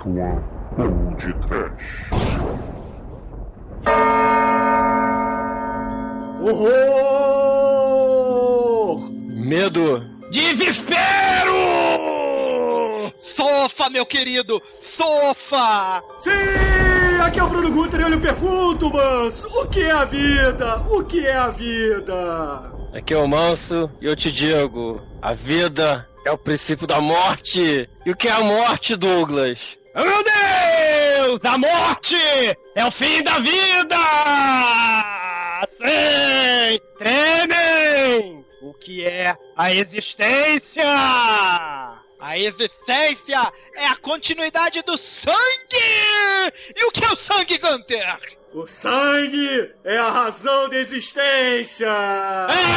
Dark One Podcast. Horror! Medo! Desespero! Sofa, meu querido! Sofa! Sim! Aqui é o Bruno Guter e eu lhe pergunto, mas o que é a vida? O que é a vida? Aqui é o Manso e eu te digo: a vida é o princípio da morte. E o que é a morte, Douglas? Oh, meu Deus! A morte é o fim da vida! Sim! Tremem! O que é a existência? A existência é a continuidade do sangue! E o que é o sangue, Gunter? O sangue é a razão da existência! É!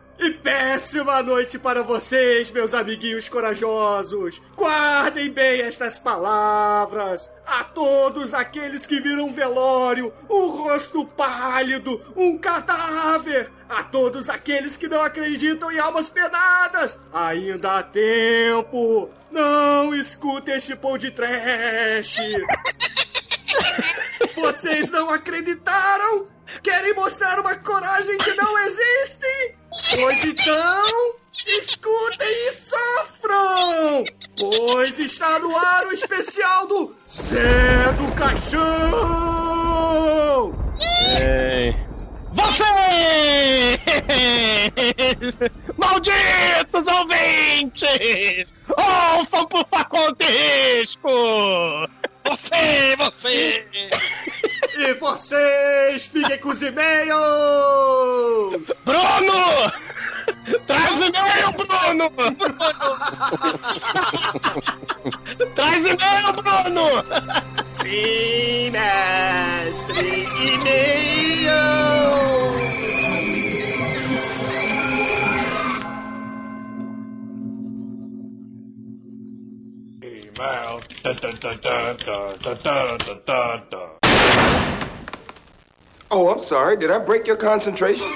E péssima noite para vocês, meus amiguinhos corajosos! Guardem bem estas palavras! A todos aqueles que viram um velório, um rosto pálido, um cadáver! A todos aqueles que não acreditam em almas penadas! Ainda há tempo! Não escute este pão de trash! Vocês não acreditaram? Querem mostrar uma coragem que não existe? Pois então, escutem e sofram! Pois está no ar o especial do Zé do Caixão! Ei. Vocês! Malditos ouvintes! Ouçam por favor risco! Você, você! E vocês, fiquem com os e-mails! Bruno! Traz o e-mail, Bruno! Traz o e-mail, Bruno! Sim, mestre! Email. Dun. Oh, I'm sorry. Did I break your concentration?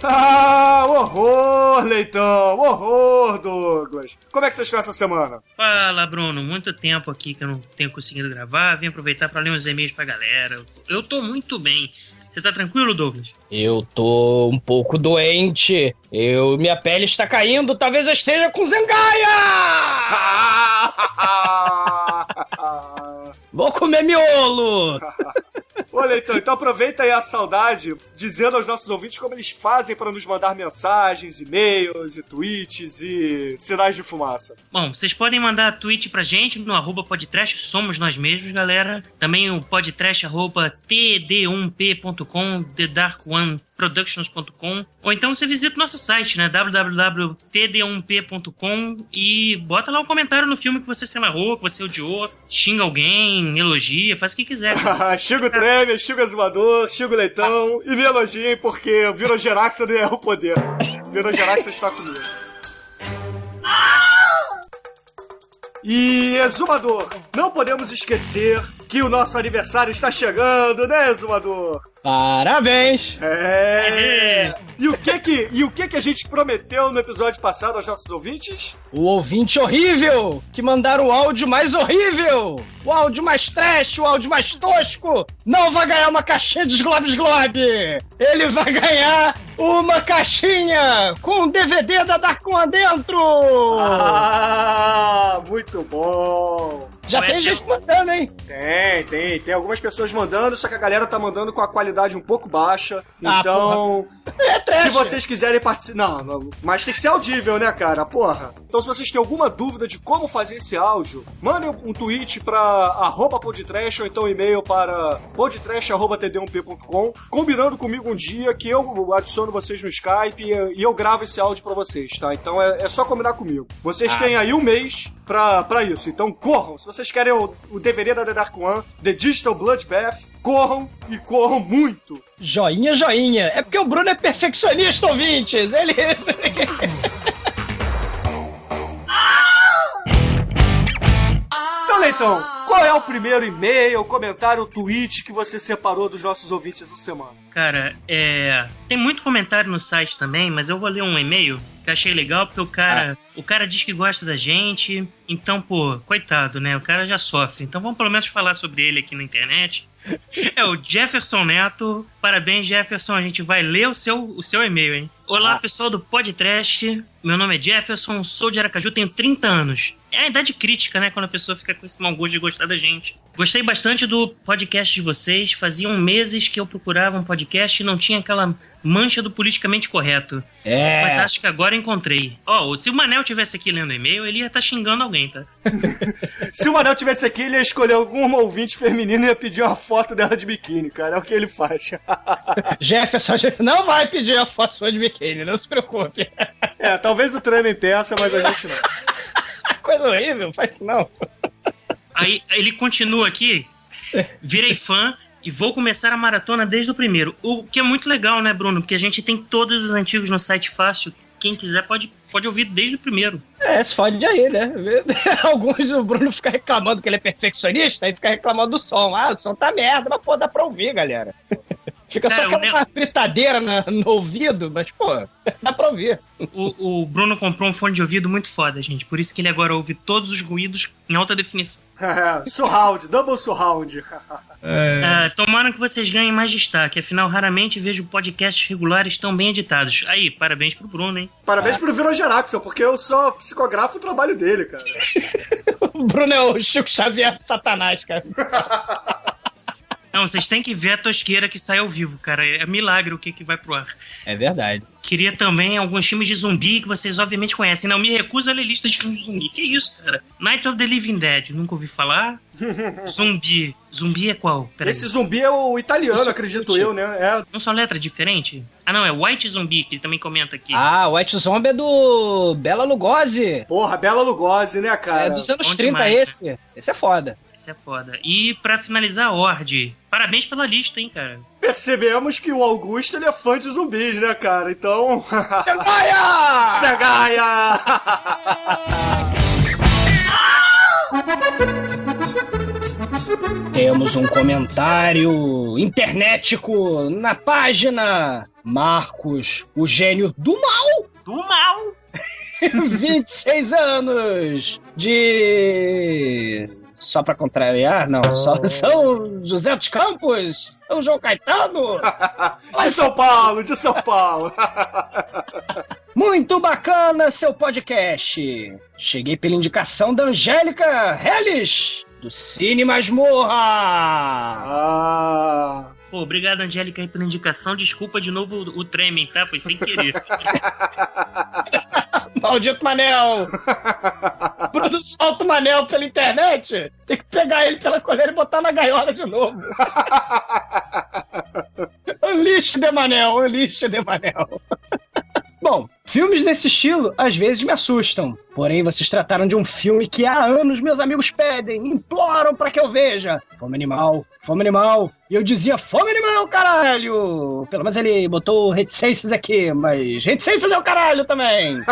Ah, horror, Leitão! Horror, Douglas! Como é que vocês estão essa semana? Fala, Bruno. Muito tempo aqui que eu não tenho conseguido gravar. Vim aproveitar para ler uns e-mails pra galera. Eu tô muito bem. Você tá tranquilo, Douglas? Eu tô um pouco doente. Eu, minha pele está caindo. Talvez eu esteja com zangaia! Vou comer miolo! Olha, então, então aproveita aí a saudade, dizendo aos nossos ouvintes como eles fazem para nos mandar mensagens, e-mails e tweets e sinais de fumaça. Bom, vocês podem mandar tweet pra gente no arroba somos nós mesmos, galera. Também o podtrash arroba td1p.com, thedarkoneproductions.com. Ou então você visita o nosso site, né? www.td1p.com e bota lá um comentário no filme que você se amarrou, que você odiou, xinga alguém, elogia, faz o que quiser. Chico o Treme, Chico o Exumador, Chico o Leitão e me elogiem porque o Virogeraxa não é o poder. Virogeraxa está comigo. E Exumador, não podemos esquecer que o nosso aniversário está chegando, né, Exumador? Parabéns! É. E o que que, e o que que a gente prometeu no episódio passado aos nossos ouvintes? O ouvinte horrível que mandaram o áudio mais horrível, o áudio mais trash, o áudio mais tosco, não vai ganhar uma caixinha de Globes Globe. Ele vai ganhar uma caixinha com um DVD da Dark One dentro. Ah, muito muito bom! Já tem gente mandando, hein? Tem, tem, tem algumas pessoas mandando, só que a galera tá mandando com a qualidade um pouco baixa. Ah, Então, É trash. se vocês quiserem participar. Não, não, mas tem que ser audível, né, cara? Porra. Então, se vocês têm alguma dúvida de como fazer esse áudio, mandem um tweet pra arroba podtrash ou então um e-mail para podtrash.td1p.com, combinando comigo um dia que eu adiciono vocês no Skype e, e eu gravo esse áudio pra vocês, tá? Então é, é só combinar comigo. Vocês têm aí um mês pra, pra isso. Então corram. Se vocês querem o, o DVD da The Dark One, The Digital Bloodbath, corram e corram muito. Joinha, joinha. É porque o Bruno é perfeccionista, ouvintes. Ele. Então, Qual é o primeiro e-mail, comentário, tweet que você separou dos nossos ouvintes essa semana? Cara, é. Tem muito comentário no site também, mas eu vou ler um e-mail que achei legal, porque o cara. O cara diz que gosta da gente. Então, pô, coitado, né? O cara já sofre. Então vamos pelo menos falar sobre ele aqui na internet. É o Jefferson Neto. Parabéns, Jefferson. A gente vai ler o seu, o seu e-mail, hein? Olá, pessoal do Podcast. Meu nome é Jefferson, sou de Aracaju, tenho 30 anos. É a idade crítica, né? Quando a pessoa fica com esse mau gosto de gostar da gente. Gostei bastante do podcast de vocês. Faziam meses que eu procurava um podcast e não tinha aquela mancha do politicamente correto. É. Mas acho que agora encontrei. Ó, se o Manel tivesse aqui lendo e-mail, ele ia estar xingando alguém, tá? Se o Manel tivesse aqui, ele ia escolher alguma ouvinte feminina e ia pedir uma foto dela de biquíni, cara. É o que ele faz. Jefferson não vai pedir a foto sua de biquíni, não se preocupe. É, talvez o Trump peça, mas a gente não. Coisa horrível, faz isso não. Aí ele continua aqui. Virei fã e vou começar a maratona desde o primeiro. O que é muito legal, né, Bruno? Porque a gente tem todos os antigos no site fácil. Quem quiser pode, pode ouvir desde o primeiro. É, se fode aí, né? Alguns o Bruno fica reclamando que ele é perfeccionista e fica reclamando do som. Ah, o som tá merda, mas pô, dá pra ouvir, galera. Fica só Cara, o aquela britadeira na- no ouvido, mas pô, dá pra ouvir. O, o Bruno comprou um fone de ouvido muito foda, gente. Por isso que ele agora ouve todos os ruídos em alta definição. surround, double surround. Ah, tomara que vocês ganhem mais destaque. Afinal, raramente vejo podcasts regulares tão bem editados. Aí, parabéns pro Bruno, hein? Parabéns pro Viro Geraxon, porque eu só psicografo o trabalho dele, cara. O Bruno é o Chico Xavier Satanás, cara. Não, vocês têm que ver a tosqueira que sai ao vivo, cara. É milagre o que, que vai pro ar. É verdade. Queria também alguns filmes de zumbi que vocês obviamente conhecem. Não me recuso a ler lista de filmes de zumbi. Que isso, cara? Night of the Living Dead, nunca ouvi falar. zumbi. Zumbi é qual? Peraí. Esse zumbi é o italiano, acredito eu, né? É. Não são letras diferentes? Ah, não, é White Zumbi, que ele também comenta aqui. Ah, White Zombie é do Bela Lugosi. Porra, Bela Lugosi, né, cara? É dos anos bom 30 demais, esse. Esse é foda. É foda. E pra finalizar, Ord. Parabéns pela lista, hein, cara. Percebemos que o Augusto ele é fã de zumbis, né, cara? Então. Gaia! Zagaia! Temos um comentário internetico na página Marcos, o gênio do mal. Do mal! 26 anos de. Só pra contrariar? Não, só São José dos Campos, São João Caetano. de São Paulo, de São Paulo. Muito bacana seu podcast. Cheguei pela indicação da Angélica Helles, do Cine Masmorra. Ah. Pô, obrigado, Angélica, aí pela indicação. Desculpa de novo o, o tremem, tá? Foi sem querer. Maldito Manel! Bruno solta o Manel pela internet. Tem que pegar ele pela coleira e botar na gaiola de novo. lixo de Manel, lixo de Manel. Bom, filmes desse estilo às vezes me assustam. Porém, vocês trataram de um filme que há anos meus amigos pedem, imploram pra que eu veja. Fome Animal, Fome Animal. E eu dizia, Fome Animal, caralho! Pelo menos ele botou reticências aqui, mas reticências é o caralho também.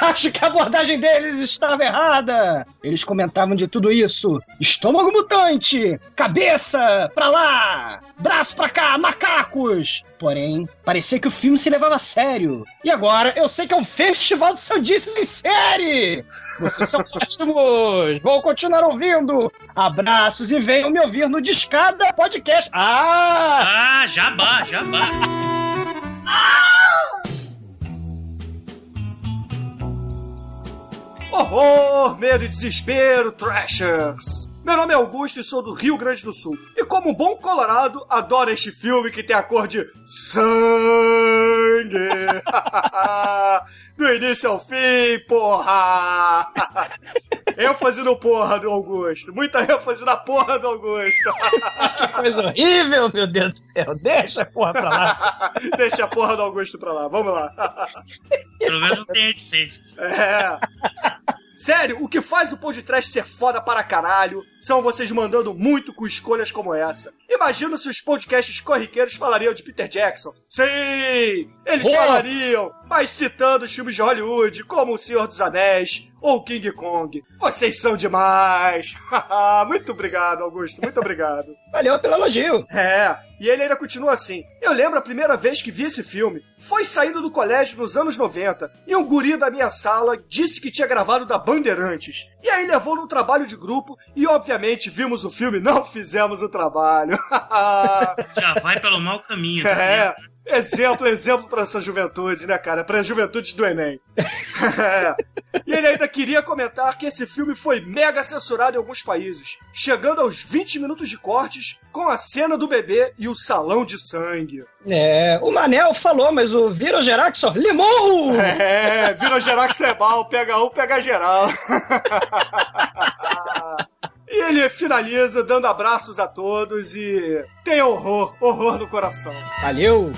Acho que a abordagem deles estava errada. Eles comentavam de tudo isso. Estômago mutante, cabeça pra lá, braço pra cá, macacos. Porém, parecia que o filme se levava a sério. E agora eu sei que é um festival de sandices em série. Vocês são ótimos. Vou continuar ouvindo. Abraços e venham me ouvir no Discada Podcast. Ah! ah, jabá, jabá. Horror, medo e desespero, trashers. Meu nome é Augusto e sou do Rio Grande do Sul. E como bom colorado, adoro este filme que tem a cor de sangue. do início ao fim, porra! ênfase no porra do Augusto. Muita ênfase na porra do Augusto. Que coisa horrível, meu Deus do céu. Deixa a porra pra lá. Deixa a porra do Augusto pra lá. Vamos lá. Pelo menos não tem reticência. É. Sério, o que faz o podcast ser foda para caralho são vocês mandando muito com escolhas como essa. Imagina se os podcasts corriqueiros falariam de Peter Jackson. Sim! Eles Oh. falariam, mas citando os filmes de Hollywood, como O Senhor dos Anéis, ou King Kong. Vocês são demais! muito obrigado, Augusto, muito obrigado. Valeu pelo elogio. É, e ele ainda continua assim. Eu lembro a primeira vez que vi esse filme. Foi saindo do colégio nos anos 90 e um guri da minha sala disse que tinha gravado da Bandeirantes. E aí levou no trabalho de grupo e, obviamente, vimos o filme não fizemos o trabalho. Já vai pelo mau caminho. tá É, vendo? Exemplo, exemplo pra essa juventude, né, cara? Pra juventude do Enem. É. E ele ainda queria comentar que esse filme foi mega censurado em alguns países, chegando aos 20 minutos de cortes com a cena do bebê e o salão de sangue. É, o Manel falou, mas o Viro Geraxor limou! É, vira geral que é mal, pega um, pega geral. E ele finaliza dando abraços a todos e tem horror, horror no coração. Valeu!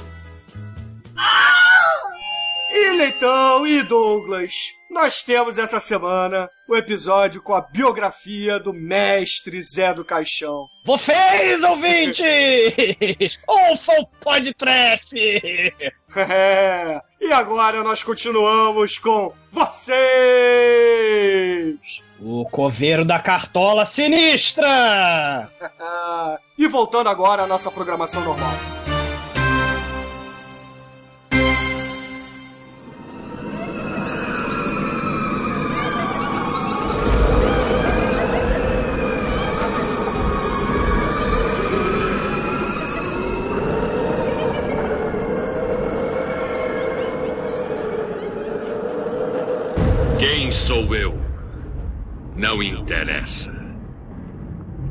E Leitão e Douglas, nós temos essa semana o episódio com a biografia do mestre Zé do Caixão. Vocês, ouvintes! Ouçam o podcast! É, e agora nós continuamos com vocês! O coveiro da cartola sinistra! e voltando agora à nossa programação normal.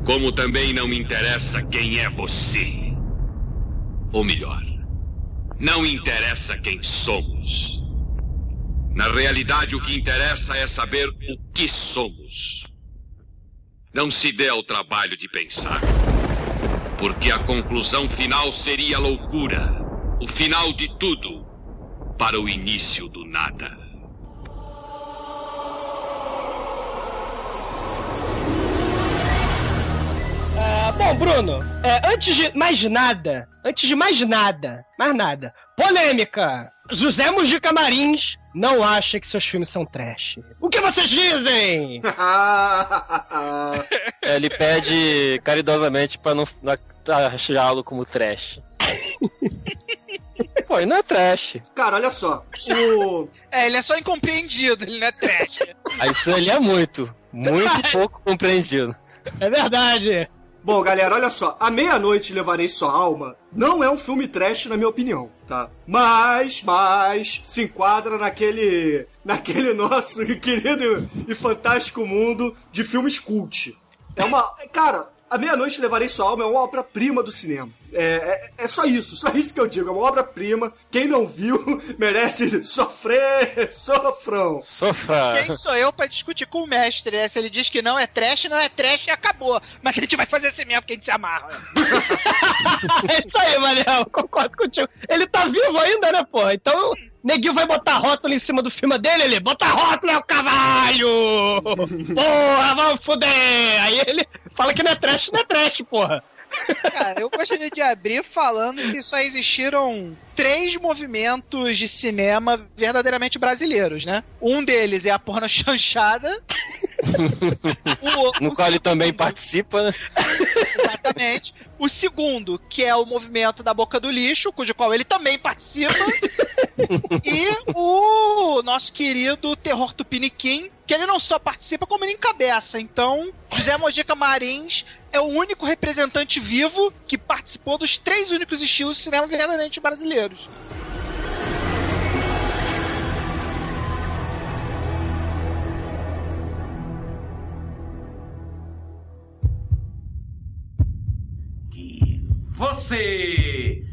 Como também não interessa quem é você. Ou melhor, não interessa quem somos. Na realidade, o que interessa é saber o que somos. Não se dê ao trabalho de pensar. Porque a conclusão final seria loucura. O final de tudo para o início do nada. Ah, bom, Bruno, é, antes de mais nada, antes de mais nada, mais nada, polêmica! José Mujica Marins não acha que seus filmes são trash. O que vocês dizem? É, Ele pede caridosamente pra não, não achá-lo como trash. Pô, e não é trash. Cara, olha só. O... É, ele é só incompreendido, ele não é trash. Aí Isso ele é muito, muito pouco compreendido. É verdade. Bom, galera, olha só. A Meia-Noite Levarei Sua Alma não é um filme trash, na minha opinião, tá? Mas, mas, se enquadra naquele, naquele nosso querido e fantástico mundo de filmes cult. É uma... Cara, A Meia-Noite Levarei Sua Alma é uma obra-prima do cinema. É, é, é só isso, só isso que eu digo. É uma obra-prima. Quem não viu merece sofrer, sofrão. Sofra. Quem sou eu pra discutir com o mestre? né? Se ele diz que não é trash, não é trash e acabou. Mas a gente vai fazer assim mesmo, porque a gente se amarra. É isso aí, Manel, concordo contigo. Ele tá vivo ainda, né, pô? Então, neguinho vai botar rótulo em cima do filme dele, ele bota rótulo é o cavalho! Porra, vamos fuder! Aí ele fala que não é trash, não é trash, porra. Cara, eu gostaria de abrir falando que só existiram três movimentos de cinema verdadeiramente brasileiros, né? Um deles é a porno chanchada. O- No o qual ele também participa, né? Exatamente. O segundo, que é o movimento da boca do lixo, cujo qual ele também participa. e o nosso querido Terror Tupiniquim, que ele não só participa, como ele encabeça. Então, José Mojica Marins é o único representante vivo que participou dos três únicos estilos de cinema verdadeiramente brasileiros. Você!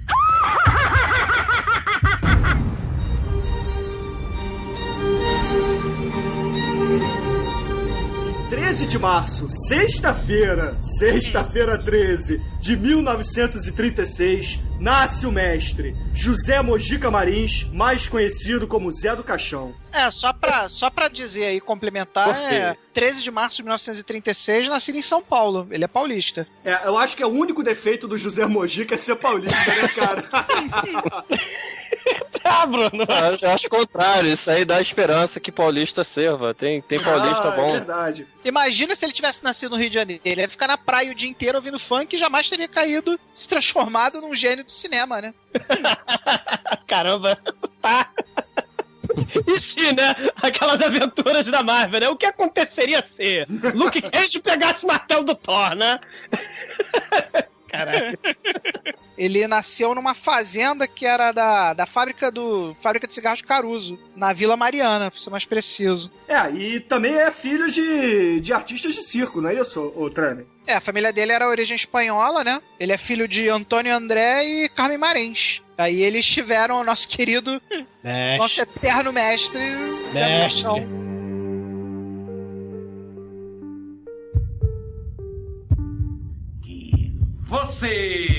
13 de março, sexta-feira, sexta-feira 13 de 1936, nasce o mestre José Mojica Marins, mais conhecido como Zé do Caixão. É, só pra, só pra dizer aí, complementar, é 13 de março de 1936, nascido em São Paulo. Ele é paulista. É, eu acho que é o único defeito do José Mojica é ser paulista, né, cara? Tá, Bruno. Eu acho o contrário, isso aí dá esperança que paulista serva. Tem, tem paulista ah, É bom. verdade. Imagina se ele tivesse nascido no Rio de Janeiro. Ele ia ficar na praia o dia inteiro ouvindo funk e jamais teria caído, se transformado num gênio do cinema, né? Caramba. Tá. E se, né? Aquelas aventuras da Marvel, né? O que aconteceria se Luke Cage pegasse o martelo do Thor, né? Caralho. Ele nasceu numa fazenda que era da, da fábrica do fábrica de cigarros Caruso, na Vila Mariana, pra ser mais preciso. É, e também é filho de, de artistas de circo, não é isso, ô Trane? É, a família dele era origem espanhola, né? Ele é filho de Antônio André e Carmen Marens. Aí eles tiveram o nosso querido, nosso eterno mestre, Mestre. Caixão. Você!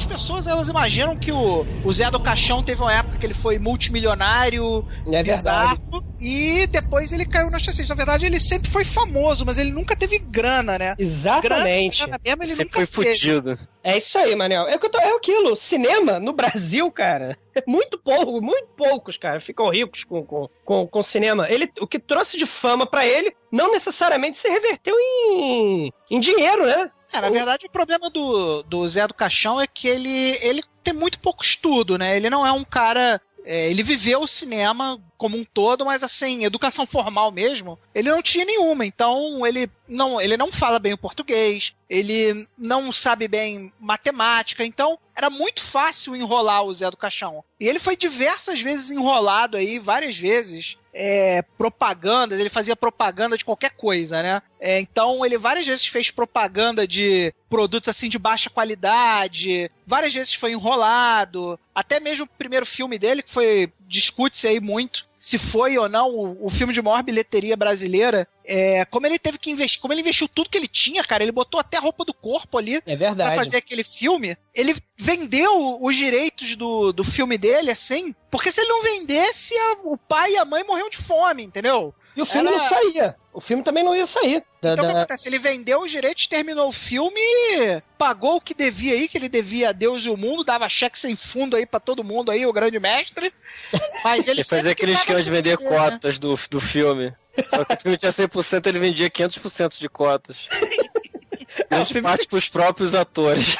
As pessoas elas imaginam que o, o Zé do Caixão teve uma época que ele foi multimilionário, É verdade. bizarro, e depois ele caiu na chacete. Na verdade, ele sempre foi famoso, mas ele nunca teve grana, né? Exatamente. Grana, grana mesmo, ele Sempre nunca foi teve. fudido. É isso aí, Manel. É, o que eu tô- é aquilo. Cinema no Brasil, cara, é muito pouco, muito poucos, cara, ficam ricos com, com, com, com cinema. Ele, o que trouxe de fama pra ele não necessariamente se reverteu em, em dinheiro, né? É, na verdade, o problema do, do Zé do Caixão é que ele, ele tem muito pouco estudo, né? Ele não é um cara. é, ele viveu o cinema como um todo, mas assim, educação formal mesmo, ele não tinha nenhuma. Então, ele não, ele não fala bem o português, ele não sabe bem matemática. Então, era muito fácil enrolar o Zé do Caixão. E ele foi diversas vezes enrolado aí, várias vezes. É, propaganda, ele fazia propaganda de qualquer coisa, né? É, então ele várias vezes fez propaganda de produtos assim de baixa qualidade, várias vezes foi enrolado, até mesmo o primeiro filme dele, que foi discute-se aí muito se foi ou não o, o filme de maior bilheteria brasileira. É, como ele teve que investir, como ele investiu tudo que ele tinha, cara, ele botou até a roupa do corpo ali É pra verdade. fazer aquele filme. Ele vendeu os direitos do, do filme dele, assim, porque se ele não vendesse, a- o pai e a mãe morriam de fome, entendeu? E o filme Era- não saía. O filme também não ia sair. Da- Então o que acontece? Ele vendeu os direitos, terminou o filme e pagou o que devia aí, que ele devia a Deus e o mundo, dava cheque sem fundo aí pra todo mundo aí, o grande mestre. Mas ele fazia aquele que esquema de vender né? cotas do, do filme. Só que o filme tinha 100%, ele vendia 500% de cotas. Grande parte pros próprios atores.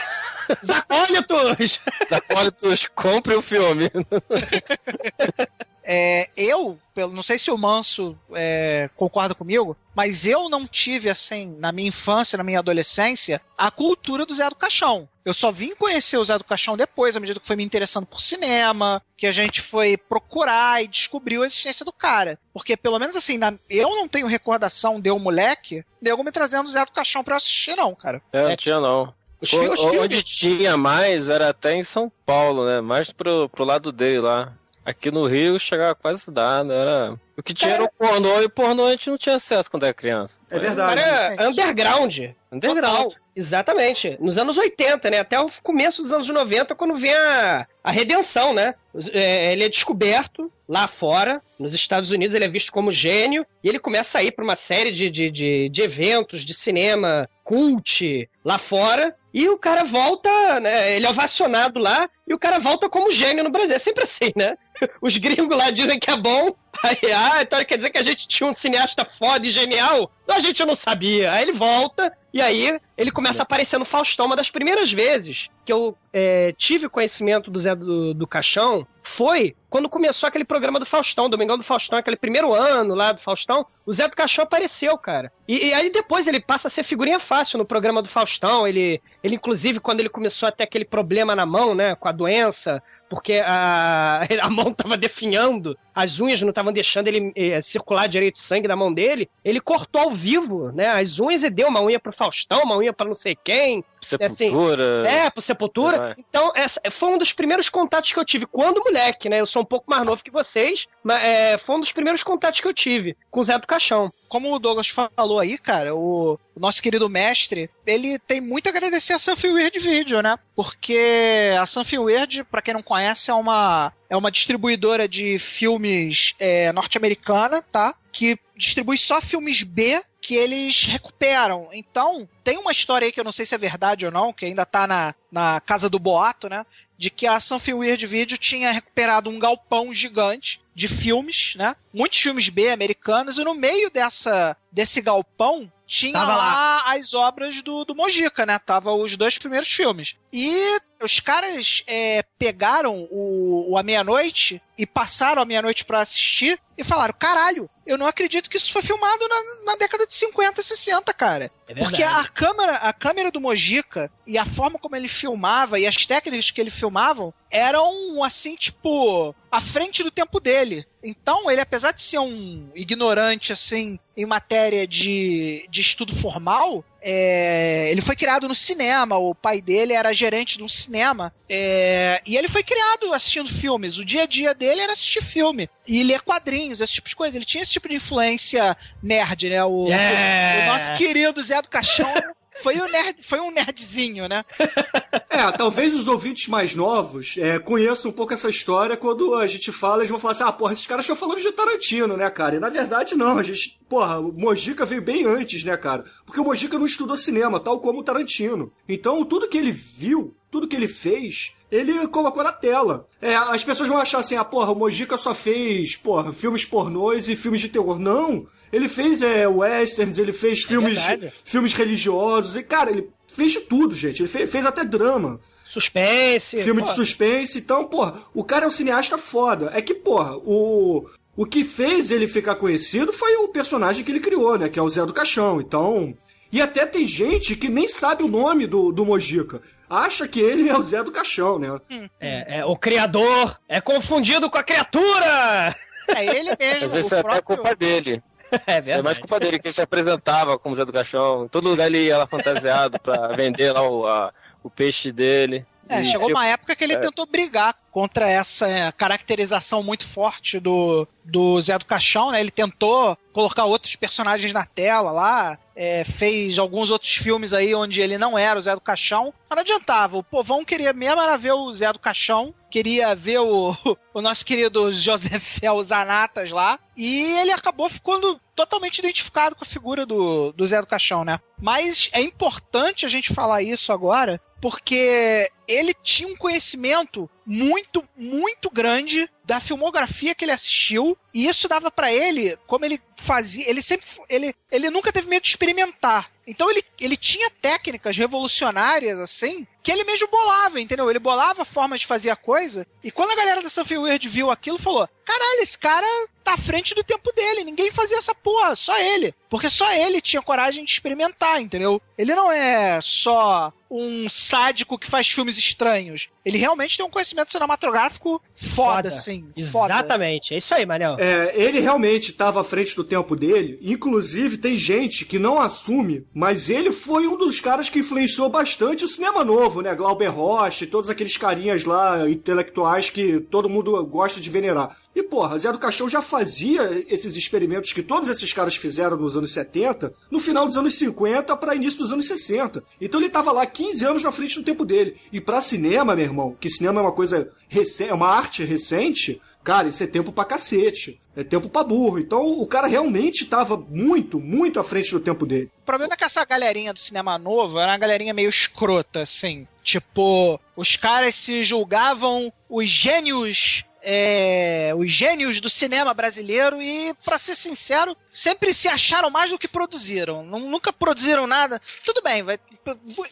Os acólitos! Os acólitos, compre o filme. É, eu, pelo, não sei se o Manso é, concorda comigo, mas eu não tive, assim, na minha infância, na minha adolescência, a cultura do Zé do Caixão. Eu só vim conhecer o Zé do Caixão depois, à medida que foi me interessando por cinema, que a gente foi procurar e descobriu a existência do cara. Porque, pelo menos assim, na- eu não tenho recordação de um moleque, de algum me trazendo o Zé do Caixão pra eu assistir, não, cara. É, não tinha não. Os, O- fi- os o- filmes- onde tinha mais era até em São Paulo, né? Mais pro, pro lado dele lá. Aqui no Rio chegava quase nada. Era... O que tinha era o pornô, e o pornô a gente não tinha acesso quando era criança. É verdade. Era underground. Underground. Total. Exatamente. Nos anos 80, né? Até o começo dos anos 90, quando vem a, a redenção, né? É, ele é descoberto lá fora, nos Estados Unidos, ele é visto como gênio, e ele começa a ir para uma série de, de, de, de eventos de cinema cult lá fora, e o cara volta, né? Ele é ovacionado lá, e o cara volta como gênio no Brasil. É sempre assim, né? Os gringos lá dizem que é bom, aí, ah, então quer dizer que a gente tinha um cineasta foda e genial? A gente não sabia. Aí ele volta, e aí ele começa a aparecer no Faustão. Uma das primeiras vezes que eu é, tive conhecimento do Zé do, do Caixão foi quando começou aquele programa do Faustão, Domingão do Faustão, aquele primeiro ano lá do Faustão. O Zé do Caixão apareceu, cara. E, e aí depois ele passa a ser figurinha fácil no programa do Faustão. Ele, ele inclusive, quando ele começou a ter aquele problema na mão, né, com a doença, porque a, a mão tava definhando, as unhas não estavam deixando ele eh, circular direito o sangue da mão dele, ele cortou ao vivo, né? As unhas e deu uma unha pro Faustão, uma unha pra não sei quem. Sepultura. Assim, é, pro Sepultura. É. Então, essa foi um dos primeiros contatos que eu tive quando moleque, né? Eu sou um pouco mais novo que vocês, mas é, foi um dos primeiros contatos que eu tive com o Zé do Caixão. Como o Douglas falou aí, cara, o, o nosso querido mestre, ele tem muito a agradecer a Weird Video, né? Porque a Weird, pra quem não conhece, é uma, é uma distribuidora de filmes é, norte-americana, tá? Que distribui só filmes B que eles recuperam. Então, tem uma história aí que eu não sei se é verdade ou não, que ainda tá na, na casa do boato, né? De que a Something Weird Video tinha recuperado um galpão gigante de filmes, né? Muitos filmes B americanos, e no meio dessa, desse galpão tinha Tava lá, as obras do, do Mojica, né? Tava os dois primeiros filmes. E os caras é, pegaram o, o A Meia-Noite e passaram a meia-noite pra assistir e falaram: caralho, eu não acredito que isso foi filmado na, na década de 50, 60, cara. É Porque a câmera, a câmera do Mojica e a forma como ele filmava e as técnicas que ele filmavam eram assim, tipo, à frente do tempo dele. Então, ele, apesar de ser um ignorante, assim, em matéria de, de estudo formal, é, ele foi criado no cinema. O pai dele era gerente de um cinema. é, e ele foi criado assistindo filmes. O dia a dia dele era assistir filme. E ler quadrinhos, esse tipo de coisa. Ele tinha esse tipo de influência nerd, né? O, É. o nosso querido Zé do Caixão foi, um nerd, foi um nerdzinho, né? É, talvez os ouvintes mais novos é, conheçam um pouco essa história quando a gente fala, eles vão falar assim, ah, porra, esses caras estão falando de Tarantino, né, cara? E na verdade não, a gente, porra, o Mojica veio bem antes, né, cara? Porque o Mojica não estudou cinema, tal como o Tarantino. Então, tudo que ele viu, tudo que ele fez, ele colocou na tela. É, as pessoas vão achar assim, ah, porra, o Mojica só fez, porra, filmes pornôs e filmes de terror. Não! Ele fez é, westerns, ele fez filmes, verdade. filmes religiosos, e, cara, ele fez de tudo, gente. Ele fe- fez até drama Suspense. filme pô. de suspense. Então, porra, o cara é um cineasta foda. É que, porra, o. O que fez ele ficar conhecido foi o personagem que ele criou, né? Que é o Zé do Caixão. Então. E até tem gente que nem sabe o nome do, do Mojica. Acha que ele é o Zé do Caixão, né? É, é, o criador é confundido com a criatura! É ele mesmo. Às vezes é até próprio- culpa dele. É É verdade. mais culpa dele, que ele se apresentava como Zé do Caixão. Em todo lugar ele ia lá fantasiado pra vender lá o, a- o peixe dele. É, E, chegou tipo, uma época que ele é. tentou brigar contra essa é, caracterização muito forte do, do Zé do Caixão, né? Ele tentou colocar outros personagens na tela lá, é, fez alguns outros filmes aí onde ele não era o Zé do Caixão, mas não adiantava. O povão queria mesmo era ver o Zé do Caixão, queria ver o, o nosso querido Josefel Zanatas lá, e ele acabou ficando totalmente identificado com a figura do, do Zé do Caixão, né? Mas é importante a gente falar isso agora, porque ele tinha um conhecimento muito, muito grande da filmografia que ele assistiu, e isso dava pra ele, como ele fazia, ele sempre, ele, ele nunca teve medo de experimentar. Então ele, ele tinha técnicas revolucionárias, assim, que ele mesmo bolava, entendeu? Ele bolava formas de fazer a coisa, e quando a galera da Something Weird viu aquilo, falou, caralho, esse cara tá à frente do tempo dele, ninguém fazia essa porra, só ele. Porque só ele tinha coragem de experimentar, entendeu? Ele não é só um sádico que faz filmes estranhos. Ele realmente tem um conhecimento cinematográfico foda, Foda. assim. Foda. Exatamente, é isso aí, Manel. É, ele realmente estava à frente do tempo dele. Inclusive, tem gente que não assume, mas ele foi um dos caras que influenciou bastante o cinema novo, né? Glauber Rocha e todos aqueles carinhas lá, intelectuais que todo mundo gosta de venerar. E, porra, Zé do Caixão já fazia esses experimentos que todos esses caras fizeram nos anos 70, no final dos anos 50 para início dos anos 60. Então ele tava lá 15 anos na frente do tempo dele. E pra cinema, meu irmão, que cinema é uma coisa recente, é uma arte recente, Cara, isso é tempo pra cacete. É tempo pra burro. Então o cara realmente tava muito, muito à frente do tempo dele. O problema é que essa galerinha do cinema novo era uma galerinha meio escrota, assim. Tipo, os caras se julgavam os gênios. É, os gênios do cinema brasileiro e, pra ser sincero, sempre se acharam mais do que produziram. Nu- Nunca produziram nada. Tudo bem, vai-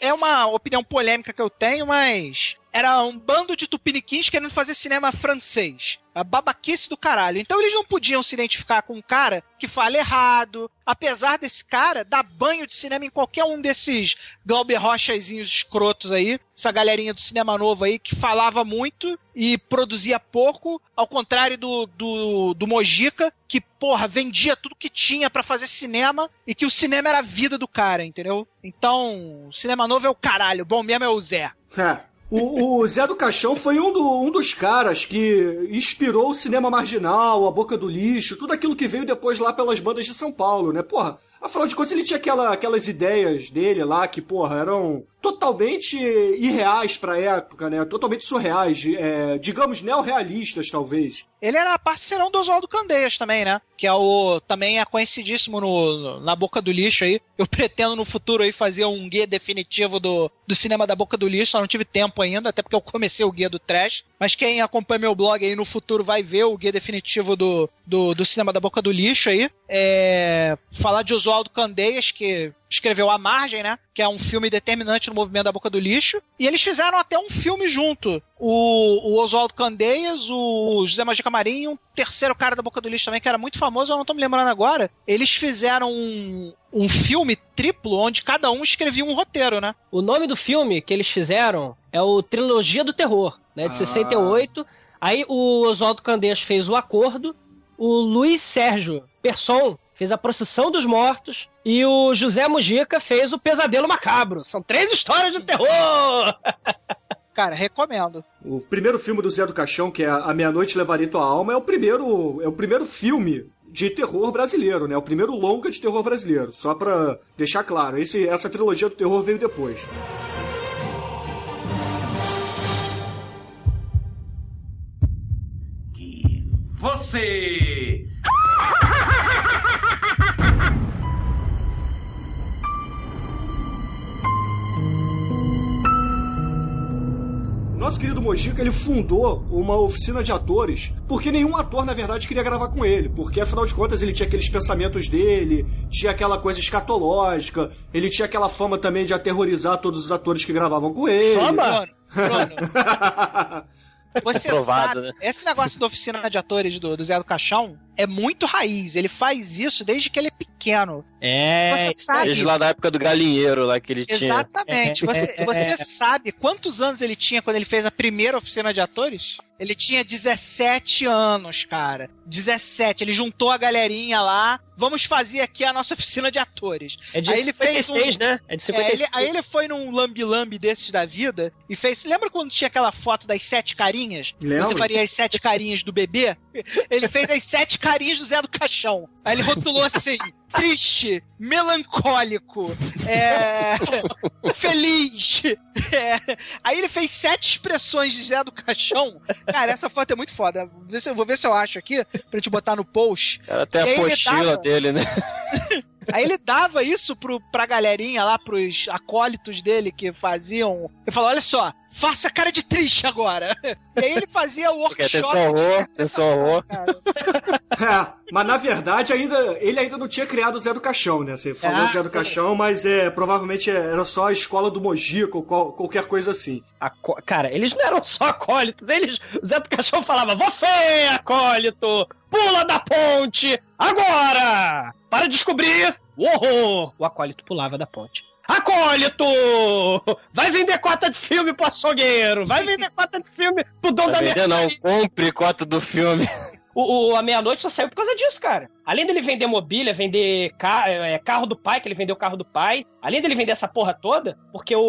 é uma opinião polêmica que eu tenho, mas era um bando de tupiniquins querendo fazer cinema francês. A babaquice do caralho. Então eles não podiam se identificar com um cara que fala errado. Apesar desse cara dar banho de cinema em qualquer um desses Glauber Rochazinhos escrotos aí. Essa galerinha do cinema novo aí que falava muito e produzia pouco. Ao contrário do, do, do Mojica, que, porra, vendia tudo que tinha para fazer cinema e que o cinema era a vida do cara, entendeu? Então, cinema novo é o caralho. Bom mesmo é o Zé. É. O, o Zé do Caixão foi um, do- um dos caras que inspirou o cinema marginal, a boca do lixo, tudo aquilo que veio depois lá pelas bandas de São Paulo, né? Porra, afinal de contas ele tinha aquela, aquelas ideias dele lá que, porra, eram totalmente irreais pra época, né? Totalmente surreais, é, digamos neorrealistas, talvez. Ele era parceirão do Oswaldo Candeias também, né? Que é o. Também é conhecidíssimo no, na boca do lixo aí. Eu pretendo no futuro aí fazer um guia definitivo do, do cinema da boca do lixo. Só não tive tempo ainda, até porque eu comecei o guia do trash. Mas quem acompanha meu blog aí no futuro vai ver o guia definitivo do, do, do cinema da boca do lixo aí. É, falar de Oswaldo Candeias, que escreveu A Margem, né? Que é um filme determinante no movimento da boca do lixo. E eles fizeram até um filme junto. O, o Oswaldo Candeias, o José Magica Marim e um terceiro cara da boca do lixo também, que era muito famoso, eu não tô me lembrando agora. Eles fizeram um, um filme triplo onde cada um escrevia um roteiro, né? O nome do filme que eles fizeram é o Trilogia do Terror, né? De Ah. 68. Aí o Oswaldo Candeias fez o Acordo, o Luiz Sérgio Persson fez a Procissão dos Mortos e o José Mujica fez o Pesadelo Macabro. São três histórias de terror! Cara, recomendo. O primeiro filme do Zé do Caixão, que é A Meia-Noite Levaria Tua Alma, é o primeiro, é o primeiro filme de terror brasileiro, né? O primeiro longa de terror brasileiro. Só pra deixar claro, esse, essa trilogia do terror veio depois. Você! Nosso querido Mojica, ele fundou uma oficina de atores, porque nenhum ator, na verdade, queria gravar com ele, porque afinal de contas ele tinha aqueles pensamentos dele, tinha aquela coisa escatológica, ele tinha aquela fama também de aterrorizar todos os atores que gravavam com ele. Fama? Você Provado, sabe, né? esse negócio da oficina de atores do, do Zé do Caixão é muito raiz. Ele faz isso desde que ele é pequeno. É, Você sabe. Desde lá da época do galinheiro lá que ele tinha. Exatamente. Você, você sabe quantos anos ele tinha quando ele fez a primeira oficina de atores? Ele tinha 17 anos, cara. 17. Ele juntou a galerinha lá. Vamos fazer aqui a nossa oficina de atores. é de Aí ele fez 56, um- né? É de É, 56. ele- aí ele foi num lambi-lambi desses da vida e fez. Lembra quando tinha aquela foto das sete carinhas? Lembro. Você faria as sete carinhas do bebê? Ele fez as sete carinhas do Zé do Caixão. Aí ele rotulou assim: triste, melancólico, é, feliz. é. Aí ele fez sete expressões de Zé do Caixão. Cara, essa foto é muito foda. Vou ver se, eu acho aqui pra gente botar no post. Cara, até E a apostila dava- dele, né? Aí ele dava isso pro, pra galerinha lá, pros acólitos dele que faziam. Ele falou: olha só, faça cara de triste agora. E aí ele fazia o Porque workshop. atenção horror, atenção horror. É, mas na verdade ainda ele ainda não tinha criado o Zé do Caixão, né? Você falou Ah, Zé do sim. Caixão, mas é provavelmente era só a escola do Mojica ou qual- qualquer coisa assim. Aco- Cara, eles não eram só acólitos, eles. O Zé do Caixão falava: Você, acólito, pula da ponte agora! Para descobrir o horror! O acólito pulava da ponte. Acólito! Vai vender cota de filme pro açougueiro! Vai vender cota de filme pro dono da Vai vender não, mercearia! compre cota do filme. O, o- a meia-noite só saiu por causa disso, cara. Além dele vender mobília, vender ca- é, carro do pai, que ele vendeu o carro do pai. Além dele vender essa porra toda, porque o,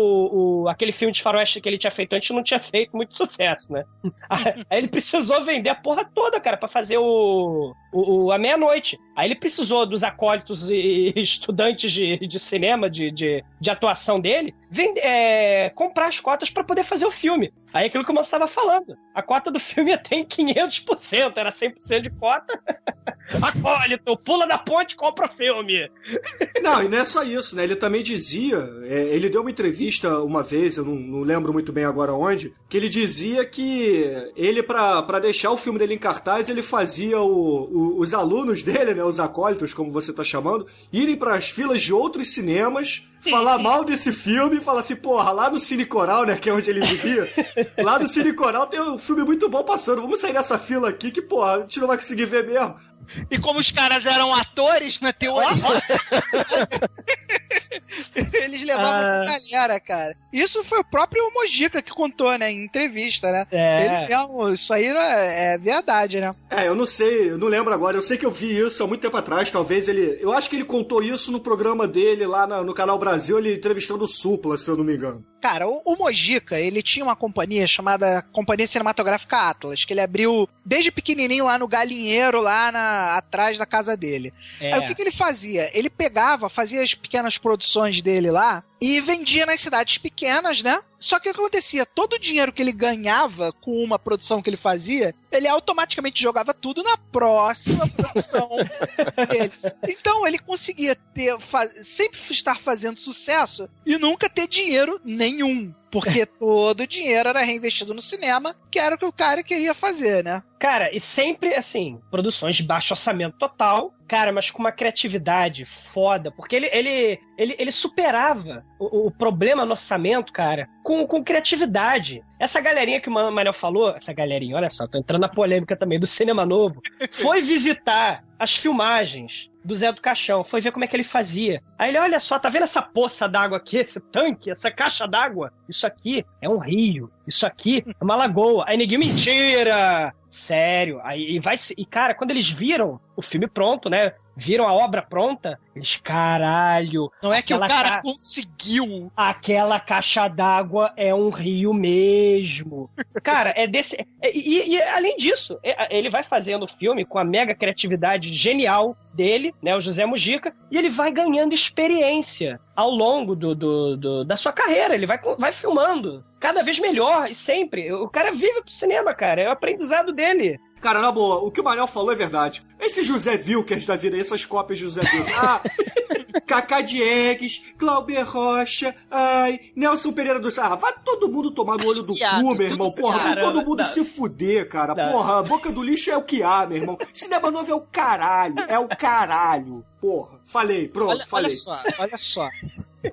o- aquele filme de faroeste que ele tinha feito antes não tinha feito muito sucesso, né? Aí ele precisou vender a porra toda, cara, pra fazer o, o, o- a meia-noite. Aí ele precisou dos acólitos e estudantes de, de cinema, de, de, de atuação dele, vender, é, comprar as cotas pra poder fazer o filme. Aí aquilo que o moço estava falando. A cota do filme ia ter em 500%, era 100% de cota. Acólito, pula da ponte e compra o filme. Não, e não é só isso, né? Ele também dizia, é, ele deu uma entrevista uma vez, eu não, não lembro muito bem agora onde, que ele dizia que ele, pra, pra deixar o filme dele em cartaz, ele fazia o, o- os alunos dele, né, os acólitos, como você tá chamando, irem pras filas de outros cinemas, falar mal desse filme e falar assim, porra, lá no Cine Coral, né, que é onde ele vivia, lá no Cine Coral tem um filme muito bom passando, vamos sair dessa fila aqui que, porra, a gente não vai conseguir ver mesmo. E como os caras eram atores na teoria, eles levavam Ah. pra galera, cara. Isso foi o próprio Mojica que contou, né, em entrevista, né? É. Ele isso aí é, é verdade, né? É, eu não sei, eu não lembro agora. Eu sei que eu vi isso há muito tempo atrás. Talvez ele. Eu acho que ele contou isso no programa dele lá na- no canal Brasil, ele entrevistando o Supla, se eu não me engano. Cara, o, o Mojica, ele tinha uma companhia chamada Companhia Cinematográfica Atlas, que ele abriu desde pequenininho lá no galinheiro, lá na- atrás da casa dele. É. Aí o que, que ele fazia? Ele pegava, fazia as pequenas produções dele lá e vendia nas cidades pequenas, né? Só que o que acontecia? Todo o dinheiro que ele ganhava com uma produção que ele fazia, ele automaticamente jogava tudo na próxima produção dele. Então ele conseguia ter sempre estar fazendo sucesso e nunca ter dinheiro nenhum. Porque todo o dinheiro era reinvestido no cinema, que era o que o cara queria fazer, né? Cara, e sempre, assim, produções de baixo orçamento total, cara, mas com uma criatividade foda, porque ele, ele, ele, ele superava o, o problema no orçamento, cara, com, com criatividade. Essa galerinha que o Man- Manel falou, essa galerinha, olha só, tô entrando na polêmica também do cinema novo, foi visitar as filmagens do Zé do Caixão, foi ver como é que ele fazia. Aí ele, olha só, tá vendo essa poça d'água aqui, esse tanque, essa caixa d'água? Isso aqui é um rio, isso aqui é uma lagoa. Aí ninguém, mentira! Sério. Aí e vai E cara, quando eles viram o filme pronto, né? Viram a obra pronta, eles, caralho. Não é que o cara ca- conseguiu. Aquela caixa d'água é um rio mesmo. Cara, é desse. é- e, e, além disso, é- ele vai fazendo o filme com a mega criatividade genial dele, né? O José Mujica, e ele vai ganhando experiência ao longo do, do- do- da sua carreira. Ele vai, vai filmando cada vez melhor e sempre. O cara vive pro cinema, cara. É o aprendizado dele. Cara, na boa, o que o Manel falou é verdade. Esse José Wilkers da vida, essas cópias de José Wilkers. Ah, Cacá Diegues, Glauber Rocha, ai, Nelson Pereira do Ah, vai todo mundo tomar no olho do cu, meu irmão. Porra, vai todo mundo não. se fuder, cara. Não. Porra, a boca do lixo é o que há, meu irmão. Cinema novo é o caralho. É o caralho. Porra, falei, pronto, Olha, falei. olha só, olha só.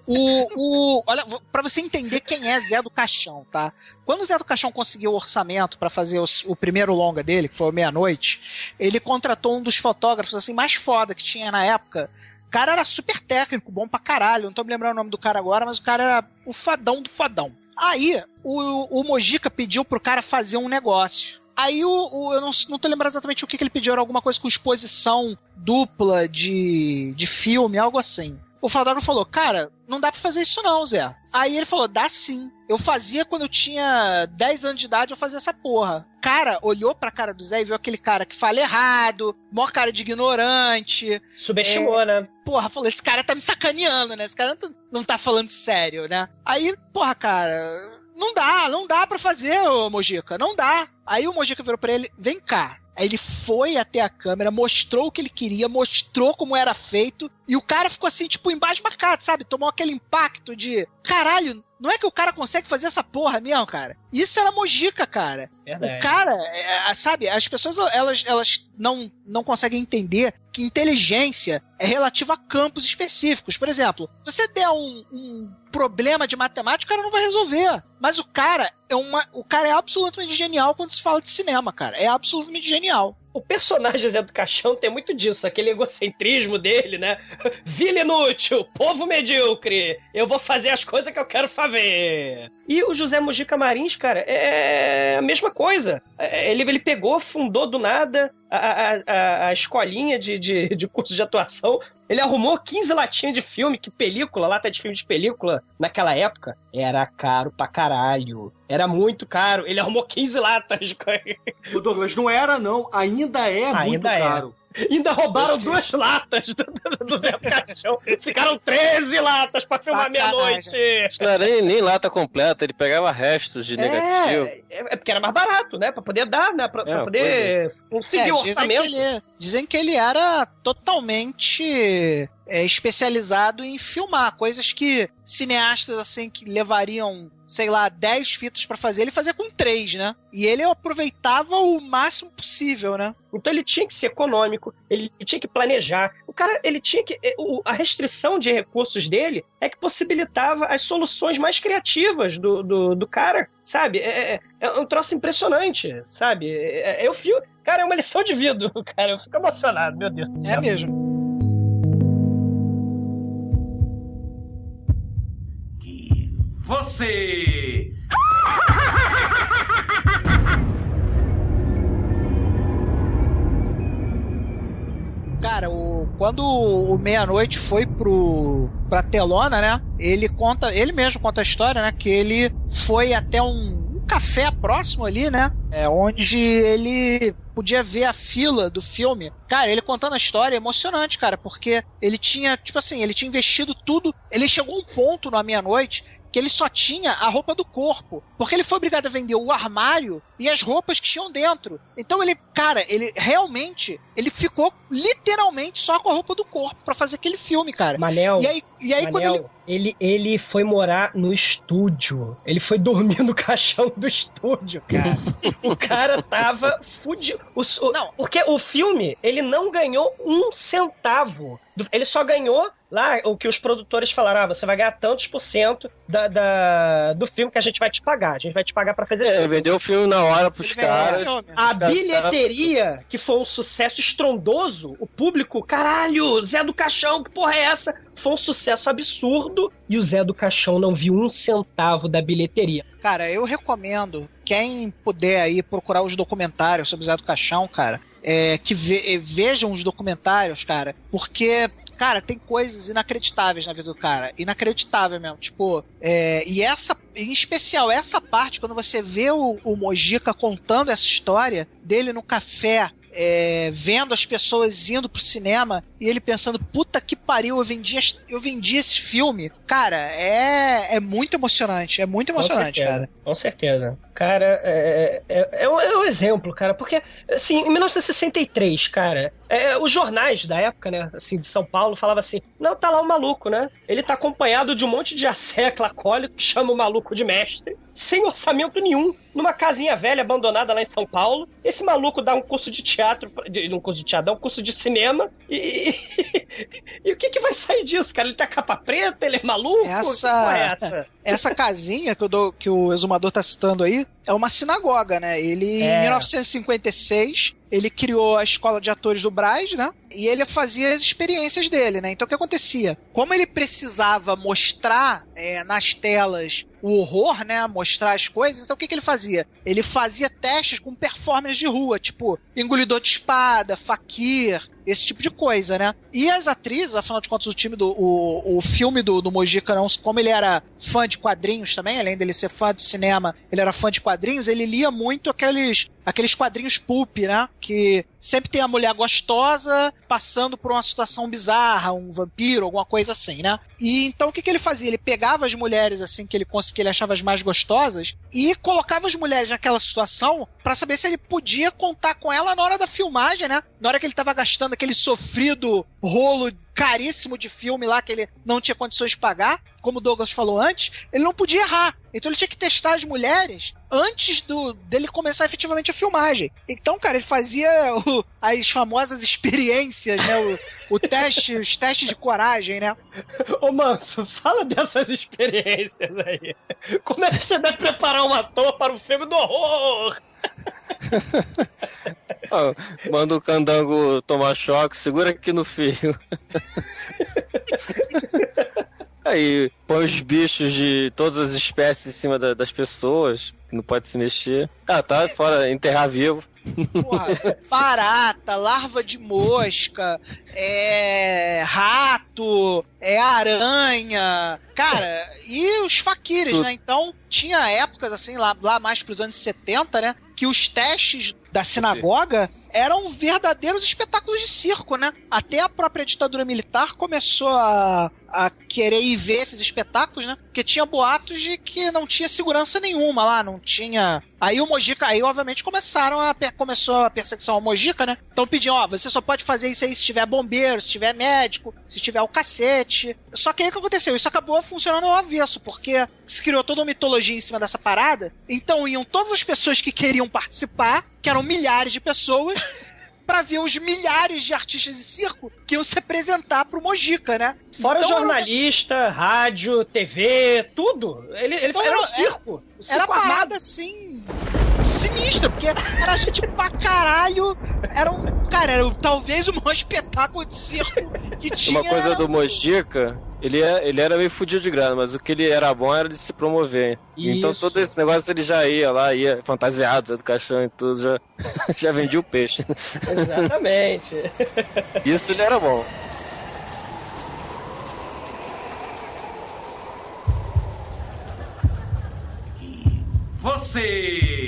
O, o, olha, para você entender quem é Zé do Caixão, tá? Quando o Zé do Caixão conseguiu o orçamento pra fazer os- o, primeiro longa dele, que foi o Meia-Noite, ele contratou um dos fotógrafos assim mais foda que tinha na época. O cara era super técnico, bom pra caralho. Não tô me lembrando o nome do cara agora, mas o cara era o fadão do fadão. Aí, o, o Mojica pediu pro cara fazer um negócio. Aí o, o- eu não, não tô lembrando exatamente o que, que ele pediu, era alguma coisa com exposição dupla de, de filme, algo assim. O fotógrafo falou, cara, não dá pra fazer isso não, Zé. Aí ele falou, dá sim. Eu fazia quando eu tinha 10 anos de idade, eu fazia essa porra. Cara, olhou pra cara do Zé e viu aquele cara que fala errado, maior cara de ignorante. Subestimou, né? Porra, falou, esse cara tá me sacaneando, né? Esse cara não tá, não tá falando sério, né? Aí, porra, cara, não dá, não dá pra fazer, ô Mojica, não dá. Aí o Mojica virou pra ele, vem cá. Aí ele foi até a câmera, mostrou o que ele queria, mostrou como era feito, e o cara ficou assim, tipo, embaixo marcado, sabe? Tomou aquele impacto de, caralho, não é que o cara consegue fazer essa porra mesmo, cara? Isso era Mojica, cara. Verdade. O cara, é, sabe, as pessoas elas, elas não, não conseguem entender que inteligência é relativa a campos específicos. Por exemplo, se você der um, um problema de matemática, o cara não vai resolver. Mas o cara é uma, o cara é absolutamente genial quando se fala de cinema, cara. É absolutamente genial. O personagem Zé do Caixão tem muito disso, aquele egocentrismo dele, né? Vila inútil, povo medíocre, eu vou fazer as coisas que eu quero fazer. E o José Mujica Marins, cara, é a mesma coisa. É, Ele, ele pegou, fundou do nada a, a, a, a escolinha de, de, de curso de atuação. Ele arrumou 15 latinhas de filme, que película, lata de filme de película, naquela época, era caro pra caralho. Era muito caro. Ele arrumou 15 latas. O Douglas, não era não, ainda é muito Ainda é. caro. Ainda roubaram duas latas do, Zé do Caixão. Ficaram 13 latas pra filmar Sacanagem. meia-noite. Isso não era nem, nem lata completa, ele pegava restos de negativo. É, é, é porque era mais barato, né? Pra poder dar, né? Pra, pra É, poder conseguir É, o dizem, que orçamento. ele, dizem que ele era totalmente é, especializado em filmar coisas que cineastas assim que levariam, sei lá, 10 fitas pra fazer, ele fazia com 3, né? E ele aproveitava o máximo possível, né? Então ele tinha que ser econômico, ele tinha que planejar. O cara, ele tinha que. eh, A restrição de recursos dele é que possibilitava as soluções mais criativas do, do, do cara, sabe? É, é- é um troço impressionante, sabe? É, é, eu fio. Cara, é uma lição de vida, cara. Eu fico emocionado, meu Deus do céu. É mesmo. Você Cara, o, quando o Meia-Noite foi pro, pra telona, né? Ele conta, ele mesmo conta a história, né? Que ele foi até um, um café próximo ali, né? É, onde ele podia ver a fila do filme. Cara, ele contando a história é emocionante, cara, porque ele tinha, tipo assim, ele tinha investido tudo. Ele chegou a um ponto na meia-noite que ele só tinha a roupa do corpo. Porque ele foi obrigado a vender o armário e as roupas que tinham dentro. Então ele, cara, ele realmente, ele ficou literalmente só com a roupa do corpo pra fazer aquele filme, cara. Manel, E aí, e aí quando Manel, ele. ele... ele foi morar no estúdio. Ele foi dormir no caixão do estúdio, cara. o cara tava fudido. O, o- Não. Porque o filme, ele não ganhou um centavo. Ele só ganhou lá o que os produtores falaram: ah, você vai ganhar tantos por cento da, da- do filme que a gente vai te pagar. A gente vai te pagar pra fazer É, filme. vendeu o filme na hora pros Ele caras. A bilheteria, que foi um sucesso estrondoso, o público, caralho, Zé do Caixão, que porra é essa? Foi um sucesso absurdo e o Zé do Caixão não viu um centavo da bilheteria. Cara, eu recomendo, quem puder aí procurar os documentários sobre o Zé do Caixão, cara, é, que ve- vejam os documentários, cara, porque. Cara, tem coisas inacreditáveis na vida do cara. Inacreditável mesmo. Tipo, é, e essa, em especial, essa parte, quando você vê o, o Mojica contando essa história dele no café, é, vendo as pessoas indo pro cinema e ele pensando, puta que pariu, eu vendi, eu vendi esse filme. Cara, é, é muito emocionante. É muito emocionante, Com certeza, cara. Com certeza. Cara, é, é, é, um, é um exemplo, cara, porque, assim, em 1963, cara, é, os jornais da época, né, assim, de São Paulo, falavam assim, não, tá lá o maluco, né? Ele tá acompanhado de um monte de alcoólico que chama o maluco de mestre, sem orçamento nenhum, numa casinha velha abandonada lá em São Paulo. Esse maluco dá um curso de teatro, de, um curso de teatro, dá um curso de cinema, e, e, o que que vai sair disso, cara? Ele tá capa preta, ele é maluco? Essa- é essa? Essa casinha que, dou- que o exumador tá citando aí é uma sinagoga, né? Ele, É. em 1956, ele criou a escola de atores do Braz, né? E ele fazia as experiências dele, né? Então o que acontecia? Como ele precisava mostrar é, nas telas o horror, né? Mostrar as coisas, então o que, que ele fazia? Ele fazia testes com performance de rua, tipo engolidor de espada, faquir, esse tipo de coisa, né? E as atrizes, afinal de contas, o time do. O, o filme do, do Mojica, como ele era fã de quadrinhos também, além dele ser fã de cinema, ele era fã de quadrinhos, ele lia muito aqueles, aqueles quadrinhos pulp, né? Que sempre tem a mulher gostosa passando por uma situação bizarra, um vampiro, alguma coisa assim, né? E então o que, que ele fazia? Ele pegava as mulheres assim que ele cons- que ele achava as mais gostosas e colocava as mulheres naquela situação pra saber se ele podia contar com ela na hora da filmagem, né? Na hora que ele tava gastando aquele sofrido rolo caríssimo de filme lá que ele não tinha condições de pagar, como o Douglas falou antes, ele não podia errar. Então ele tinha que testar as mulheres antes do dele começar efetivamente a filmagem. Então, cara, ele fazia o- as famosas experiências, né? O, o teste, os testes de coragem, né? Ô Manso, fala dessas experiências aí. Como é que você deve preparar um ator para o filme do horror? Ó, manda o candango tomar choque, segura aqui no fio. Aí, põe os bichos de todas as espécies em cima da- das pessoas, que não pode se mexer. Ah, tá, fora, enterrar vivo. Porra, barata, larva de mosca, é rato, é aranha, cara, e os faquires, né? Então tinha épocas assim lá, lá mais pros anos 70, né, que os testes da sinagoga eram verdadeiros espetáculos de circo, né? Até a própria ditadura militar começou a, a querer ir ver esses espetáculos, né? Porque tinha boatos de que não tinha segurança nenhuma lá, não tinha. Aí o Mojica, aí obviamente começaram a começou a perseguição ao Mojica, né? Então pediam, ó, você só pode fazer isso aí se tiver bombeiro, se tiver médico, se tiver o cacete. Só que aí o que aconteceu? Isso acabou funcionando ao avesso, porque se criou toda uma mitologia em cima dessa parada. Então iam todas as pessoas que queriam participar, que eram milhares de pessoas, para ver os milhares de artistas de circo que iam se apresentar pro Mojica, né? Fora Então, jornalista, rádio, TV, tudo. Ele, ele Então, era um era- circo. O circo Era armado. parada assim. Sinistra, porque era gente pra caralho. Era um. Cara, era talvez o maior espetáculo de circo que tinha. Uma coisa do Mojica, ele, é, ele era meio fudido de grana, mas o que ele era bom era de se promover. Então Isso. todo esse negócio ele já ia lá, ia fantasiado, do Caixão e tudo, já, já vendia o peixe. Exatamente. Isso ele era bom. Você!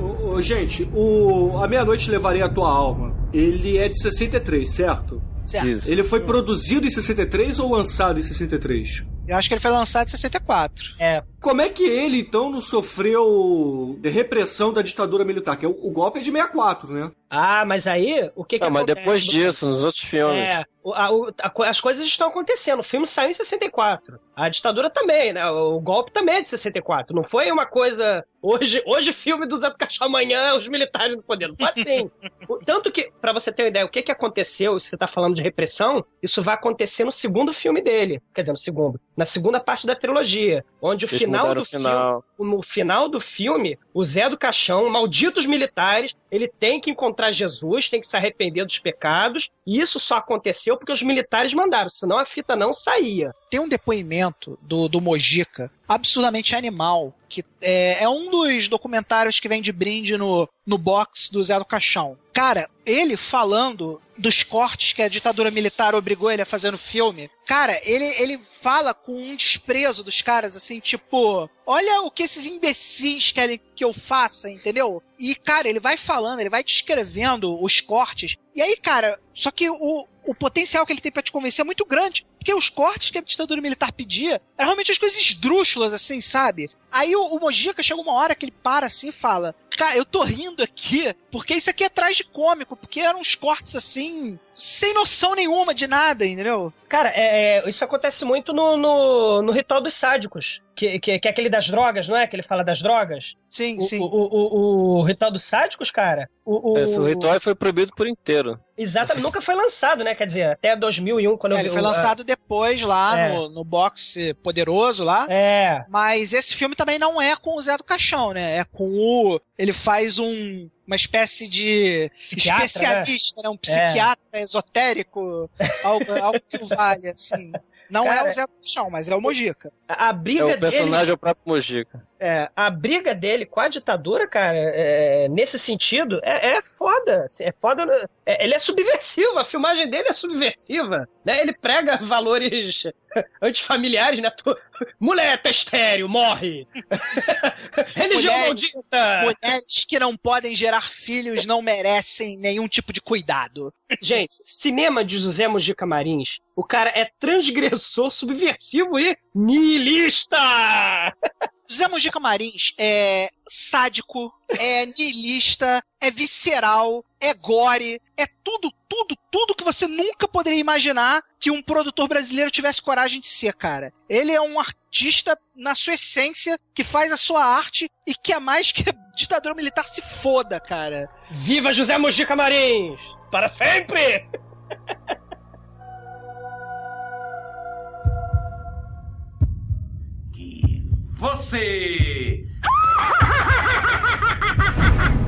Ô, ô, gente, o A Meia-Noite Levaria a Tua Alma, ele é de 63, certo? Certo. Isso. Ele foi produzido em 63 ou lançado em 63? Eu acho que ele foi lançado em 64. É. Como é que ele, então, não sofreu de repressão da ditadura militar? Que é o, o golpe é de 64, né? Ah, mas aí, o que que Ah, mas acontece? depois disso, nos outros filmes. É, a- a as coisas estão acontecendo. O filme saiu em 64. A ditadura também, né? O golpe também é de 64. Não foi uma coisa. Hoje, hoje filme do Zé do Caixão, amanhã os militares no poder. Não pode assim. O- Tanto que, pra você ter uma ideia, o que, que aconteceu, se você tá falando de repressão, isso vai acontecer no segundo filme dele. Quer dizer, no segundo. Na segunda parte da trilogia. Onde o Eles final do o final. filme. No final do filme, o Zé do Caixão, malditos militares, ele tem que encontrar Jesus, tem que se arrepender dos pecados. E isso só aconteceu porque os militares mandaram, senão a fita não saía. Tem um depoimento do, do Mojica absurdamente animal, que é, é um dos documentários que vem de brinde no, no box do Zé do Caixão. Cara, ele falando dos cortes que a ditadura militar obrigou ele a fazer no filme. Cara, ele, ele fala com um desprezo dos caras, assim, tipo, olha o que esses imbecis querem que eu faça, entendeu? E, cara, ele vai falando, ele vai descrevendo os cortes. E aí, cara, só que o, o potencial que ele tem pra te convencer é muito grande. Porque os cortes que a ditadura militar pedia eram realmente as coisas esdrúxulas, assim, sabe? Aí o, o Mojica chega uma hora que ele para assim e fala: Cara, eu tô rindo aqui porque isso aqui é tragicômico, porque eram uns cortes assim, sem noção nenhuma de nada, entendeu? Cara, é, é, isso acontece muito no, no, no Ritual dos Sádicos, que, que, que é aquele das drogas, não é? Que ele fala das drogas. Sim, O, sim. o, o, o Ritual dos Sádicos, cara. O, o, Esse, o ritual foi proibido por inteiro. Exatamente, nunca foi lançado, né? Quer dizer, até 2001, quando É, eu ele vi foi o- lançado depois lá É. no, no box poderoso lá. É. Mas esse filme também não é com o Zé do Caixão, né? É com o. Ele faz um. Uma espécie de Psiquiatra, especialista, né? Um É. psiquiatra esotérico, algo, algo que o vale, assim. Não Cara, é o Zé do Caixão, mas é o Mojica. A, a É briga o personagem dele. é o próprio Mojica. É, a briga dele com a ditadura, cara, é, nesse sentido, é, é foda. assim, É foda. É, ele é subversivo, a filmagem dele é subversiva. Né? Ele prega valores antifamiliares, né? Tu- Mulher, tá estéreo, morre! Religião Mulheres- maldita! Mulheres que não podem gerar filhos não merecem nenhum tipo de cuidado. Gente, cinema de José Mojica Marins, o cara é transgressor, subversivo e niilista! José Mojica Marins é sádico, é niilista, é visceral, é gore, é tudo, tudo, tudo que você nunca poderia imaginar que um produtor brasileiro tivesse coragem de ser, cara. Ele é um artista na sua essência que faz a sua arte e que é mais que a ditadura militar se foda, cara. Viva José Mojica Marins! Para sempre! Você!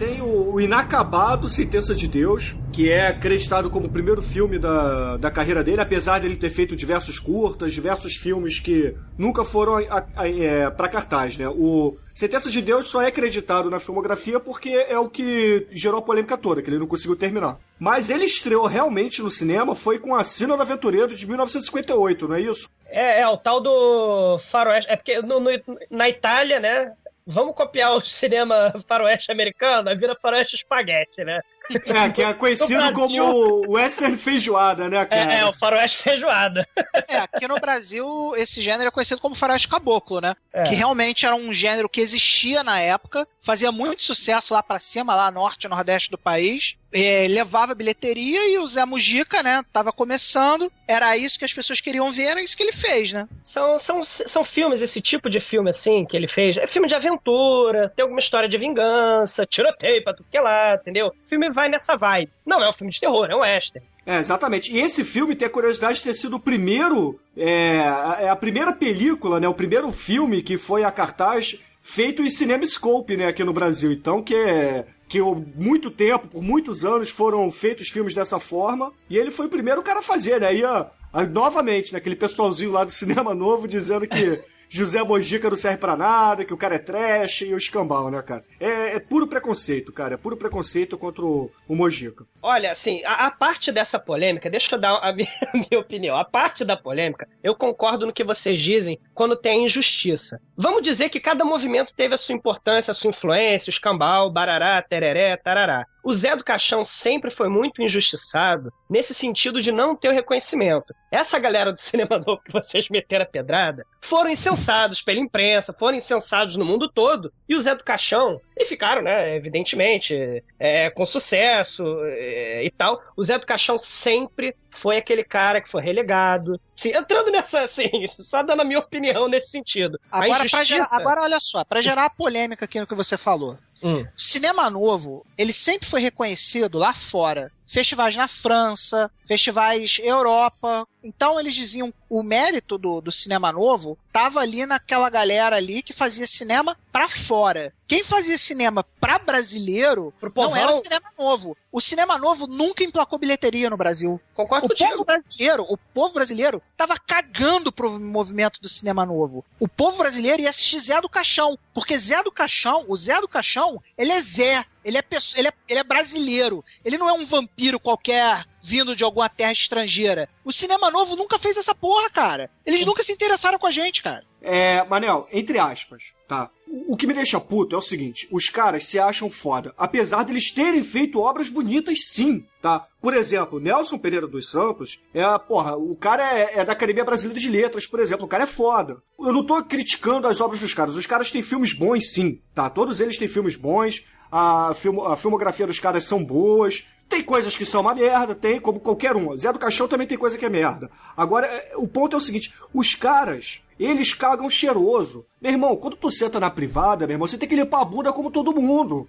tem o, o Inacabado Sentença de Deus, que é acreditado como o primeiro filme da, da carreira dele, apesar dele ter feito diversos curtas, diversos filmes que nunca foram é, para cartaz, né? O Sentença de Deus só é acreditado na filmografia porque é o que gerou a polêmica toda, que ele não conseguiu terminar. Mas ele estreou realmente no cinema foi com a Sina do Aventureiro de 1958, não é isso? É, é o tal do faroeste. É porque no, no, na Itália, né? Vamos copiar o cinema faroeste americano, vira faroeste espaguete, né? É, que é conhecido como western feijoada, né, cara? É, é, o faroeste feijoada. É, aqui no Brasil, esse gênero é conhecido como faroeste caboclo, né? É. Que realmente era um gênero que existia na época, fazia muito sucesso lá para cima, lá norte e nordeste do país. É, levava bilheteria e o Zé Mujica, né, tava começando, era isso que as pessoas queriam ver, era isso que ele fez, né? São, são, são filmes, esse tipo de filme, assim, que ele fez, é filme de aventura, tem alguma história de vingança, tiroteio pra tudo que é lá, entendeu? O filme vai nessa vibe. Não é um filme de terror, é um western. É, exatamente. E esse filme tem a curiosidade de ter sido o primeiro. É, é a primeira película, né? O primeiro filme que foi a cartaz feito em CinemaScope, né? Aqui no Brasil. Então, que é. Que muito tempo, por muitos anos, foram feitos filmes dessa forma. E ele foi o primeiro cara a fazer, né? A, a, novamente, né, aquele pessoalzinho lá do cinema novo dizendo que José Mojica não serve pra nada, que o cara é trash e o escambau, né, cara? É, é puro preconceito, cara. É puro preconceito contra o, o Mojica. Olha, assim, a, a, parte dessa polêmica, deixa eu dar a minha, a minha, opinião. A parte da polêmica, eu concordo no que vocês dizem quando tem injustiça. Vamos dizer que cada movimento teve a sua importância, a sua influência, o escambau, barará, tereré, tarará. O Zé do Caixão sempre foi muito injustiçado nesse sentido de não ter o reconhecimento. Essa galera do cinema novo que vocês meteram a pedrada foram incensados pela imprensa, foram incensados no mundo todo. E o Zé do Caixão, e ficaram, né, evidentemente, é, com sucesso é, e tal. O Zé do Caixão sempre foi aquele cara que foi relegado. Sim, entrando nessa, assim, só dando a minha opinião nesse sentido. Agora, injustiça... gerar, agora olha só, para gerar a polêmica aqui no que você falou. Hum. Cinema novo, ele sempre foi reconhecido lá fora festivais na França, festivais Europa. Então eles diziam o mérito do, do cinema novo tava ali naquela galera ali que fazia cinema para fora. Quem fazia cinema para brasileiro não era o cinema novo. O cinema novo nunca emplacou bilheteria no Brasil. Concordo o contigo. povo brasileiro, o povo brasileiro tava cagando pro movimento do cinema novo. O povo brasileiro ia assistir Zé do Caixão, porque Zé do Caixão, o Zé do Caixão, ele é Zé, ele é, ele, é, ele é brasileiro. Ele não é um vampiro qualquer vindo de alguma terra estrangeira. O cinema novo nunca fez essa porra, cara. Eles nunca se interessaram com a gente, cara. É, Manel, entre aspas, tá? O, que me deixa puto é o seguinte: os caras se acham foda, apesar deles terem feito obras bonitas, sim, tá? Por exemplo, Nelson Pereira dos Santos é, porra, o cara é, é da Academia Brasileira de Letras, por exemplo, o cara é foda. Eu não tô criticando as obras dos caras, os caras têm filmes bons, sim, tá? Todos eles têm filmes bons a, film, a filmografia dos caras são boas. Tem coisas que são uma merda, tem, como qualquer um. Zé do Caixão também tem coisa que é merda. Agora, é, o ponto é o seguinte: os caras, eles cagam cheiroso. Meu irmão, quando tu senta na privada, meu irmão, você tem que limpar a bunda como todo mundo.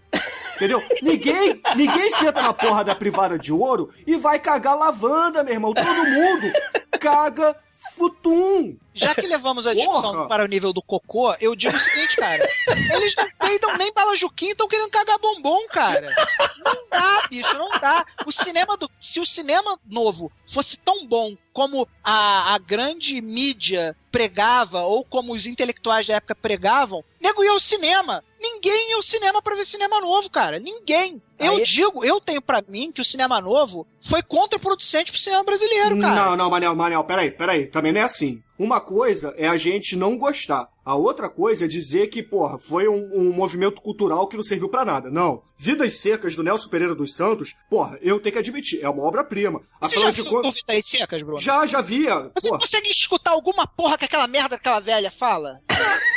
Entendeu? ninguém, ninguém senta na porra da privada de ouro e vai cagar lavanda, meu irmão. Todo mundo caga futum. Já que levamos a discussão Porra. para o nível do cocô, eu digo o seguinte, cara. Eles não peidam nem bala juquinha, estão querendo cagar bombom, cara. Não dá, bicho, não dá. O cinema do. Se o cinema novo fosse tão bom como a, a grande mídia pregava, ou como os intelectuais da época pregavam, nego ia ao cinema. Ninguém ia ao cinema para ver cinema novo, cara. Ninguém. Eu Aí... digo, eu tenho para mim que o cinema novo foi contraproducente pro cinema brasileiro, cara. Não, não, Manel, Manel, peraí, peraí. Também não é assim. Uma coisa é a gente não gostar. A outra coisa é dizer que, porra, foi um, um movimento cultural que não serviu para nada. Não. Vidas Secas, do Nelson Pereira dos Santos, porra, eu tenho que admitir, é uma obra-prima. Você já viu conta... Vidas Secas, Bruno? Já, já via. Você porra. consegue escutar alguma porra que aquela merda daquela velha fala?